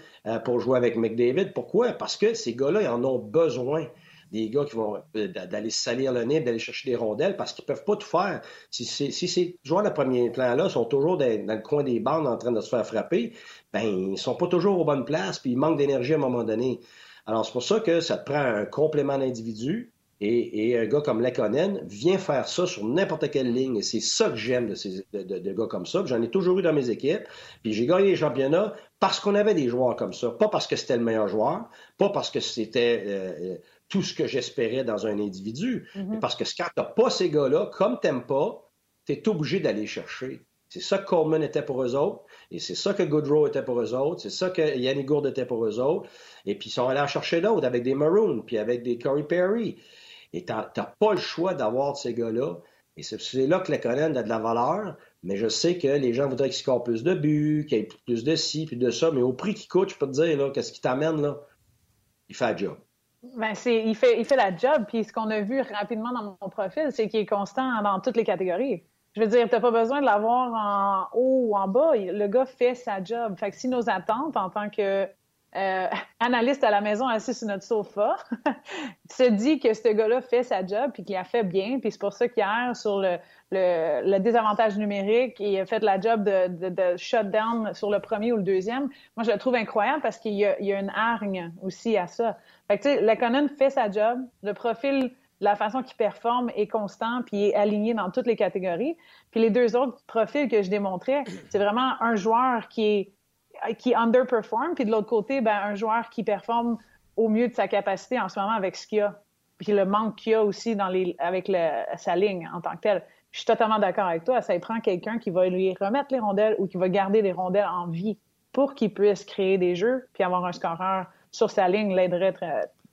pour jouer avec McDavid. Pourquoi? Parce que ces gars-là, ils en ont besoin. Des gars qui vont euh, d'aller salir le nez, d'aller chercher des rondelles, parce qu'ils peuvent pas tout faire. Si, ces joueurs de premier plan-là sont toujours dans, le coin des bandes en train de se faire frapper, ben ils sont pas toujours aux bonnes places, puis ils manquent d'énergie à un moment donné. Alors, c'est pour ça que ça te prend un complément d'individu, et, un gars comme Lekonen vient faire ça sur n'importe quelle ligne. Et c'est ça que j'aime de, ces, de, gars comme ça. J'en ai toujours eu dans mes équipes. Puis j'ai gagné les championnats parce qu'on avait des joueurs comme ça. Pas parce que c'était le meilleur joueur, pas parce que c'était euh, tout ce que j'espérais dans un individu, mm-hmm. mais parce que quand tu n'as pas ces gars-là, comme tu n'aimes pas, tu es obligé d'aller chercher. C'est ça que Coleman était pour eux autres, et c'est ça que Goodrow était pour eux autres, c'est ça que Yannick Gourde était pour eux autres. Et puis ils sont allés en chercher d'autres avec des Maroons, puis avec des Corey Perry. Et tu pas le choix d'avoir ces gars-là. Et c'est là que Lekonen a de la valeur, Mais je sais que les gens voudraient qu'il score plus de buts, qu'il y ait plus de ci, plus de ça. Mais au prix qu'il coûte, je peux te dire, qu'est-ce qui t'amène, là? Il fait la job. Ben, il, fait, il fait la job. Puis ce qu'on a vu rapidement dans mon profil, c'est qu'il est constant dans toutes les catégories. Je veux dire, tu pas besoin de l'avoir en haut ou en bas. Le gars fait sa job. Fait que si nos attentes en tant que euh, analyste à la maison assis sur notre sofa, *laughs* se dit que ce gars-là fait sa job puis qu'il a fait bien. Puis c'est pour ça qu'hier, sur le, désavantage numérique, il a fait la job de, shutdown sur le premier ou le deuxième. Moi, je le trouve incroyable parce qu'il y, y, a une hargne aussi à ça. Fait que, tu sais, Lekonen fait sa job. Le profil la façon qu'il performe est constant puis est aligné dans toutes les catégories. Puis les deux autres profils que je démontrais, c'est vraiment un joueur qui est qui underperform, puis de l'autre côté, ben, un joueur qui performe au mieux de sa capacité en ce moment avec ce qu'il a, puis le manque qu'il a aussi dans les, avec sa ligne en tant que tel. Je suis totalement d'accord avec toi. Ça prend quelqu'un qui va lui remettre les rondelles ou qui va garder les rondelles en vie pour qu'il puisse créer des jeux, puis avoir un scoreur sur sa ligne l'aiderait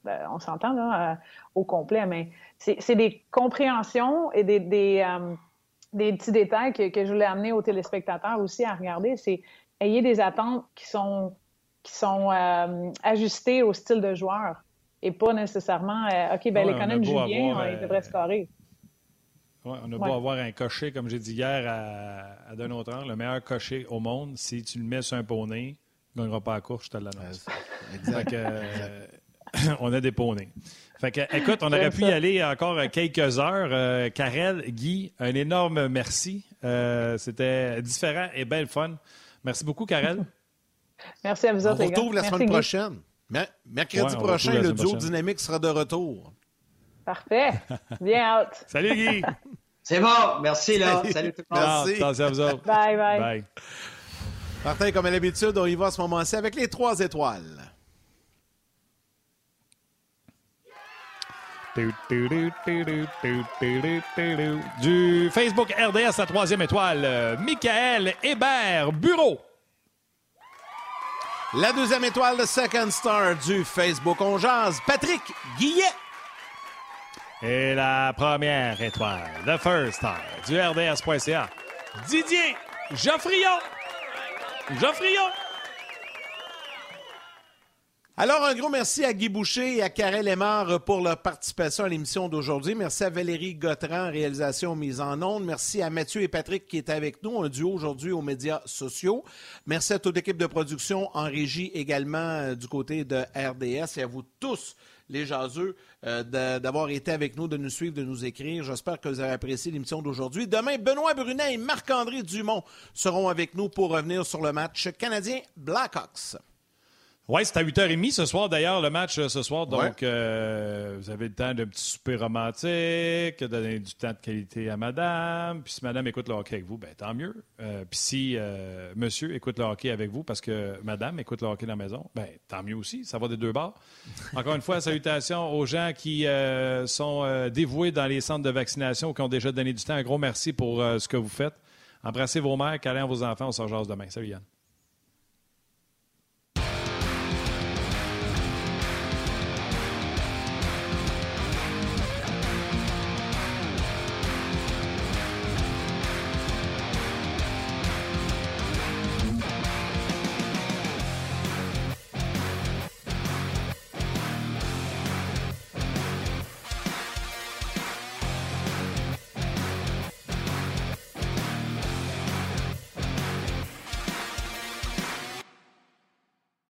ben, on s'entend euh, au complet, mais c'est des compréhensions et des, des, euh, des petits détails que, que, je voulais amener aux téléspectateurs aussi à regarder. C'est ayez des attentes qui sont, qui sont euh, ajustées au style de joueur et pas nécessairement OK, ben ouais, l'économie joue bien, il devrait scorer. Ouais, on a beau avoir un cocher, comme j'ai dit hier à, à d'un autre le meilleur cocher au monde, si tu le mets sur un poney, il ne gagnera pas la course, je te l'annonce. exact. *laughs* on a des poneys. Fait que, écoute, on aurait pu y aller encore quelques heures. Euh, Karel, Guy, un énorme merci. Euh, c'était différent et belle fun. Merci beaucoup, Karel. *laughs* merci à vous autres, On retrouve la semaine prochaine. Mercredi prochain, le duo dynamique sera de retour. Parfait. *laughs* Bien out. Salut, Guy. *laughs* C'est bon. Merci, là. Salut, tout le monde. Merci. À vous autres. Bye, bye. Bye. Martin, comme à l'habitude, on y va à ce moment-ci avec les trois étoiles. Du Facebook RDS, la troisième étoile, Michael Hébert, Bureau. La deuxième étoile, le Second Star du Facebook On Jazz, Patrick Guillet. Et la première étoile, the First Star du RDS.ca, Didier Geoffrion. Geoffrion. Alors, un gros merci à Guy Boucher et à Karel Lemar pour leur participation à l'émission d'aujourd'hui. Merci à Valérie Gautran, réalisation mise en ondes. Merci à Mathieu et Patrick qui étaient avec nous, un duo aujourd'hui aux médias sociaux. Merci à toute l'équipe de production en régie également euh, du côté de RDS et à vous tous les jaseux, euh, d'avoir été avec nous, de nous suivre, de nous écrire. J'espère que vous avez apprécié l'émission d'aujourd'hui. Demain, Benoît Brunet et Marc-André Dumont seront avec nous pour revenir sur le match canadien Blackhawks. Oui, c'est à 8h30 ce soir, d'ailleurs, le match euh, ce soir. Donc, euh, vous avez le temps d'un petit souper romantique, de donner du temps de qualité à madame. Puis si madame écoute le hockey avec vous, ben tant mieux. Euh, puis si monsieur écoute le hockey avec vous parce que madame écoute le hockey dans la maison, ben tant mieux aussi. Ça va des deux bords. *laughs* Encore une fois, salutations aux gens qui sont dévoués dans les centres de vaccination ou qui ont déjà donné du temps. Un gros merci pour ce que vous faites. Embrassez vos mères, câlez vos enfants. On se rejoint demain. Salut Yann.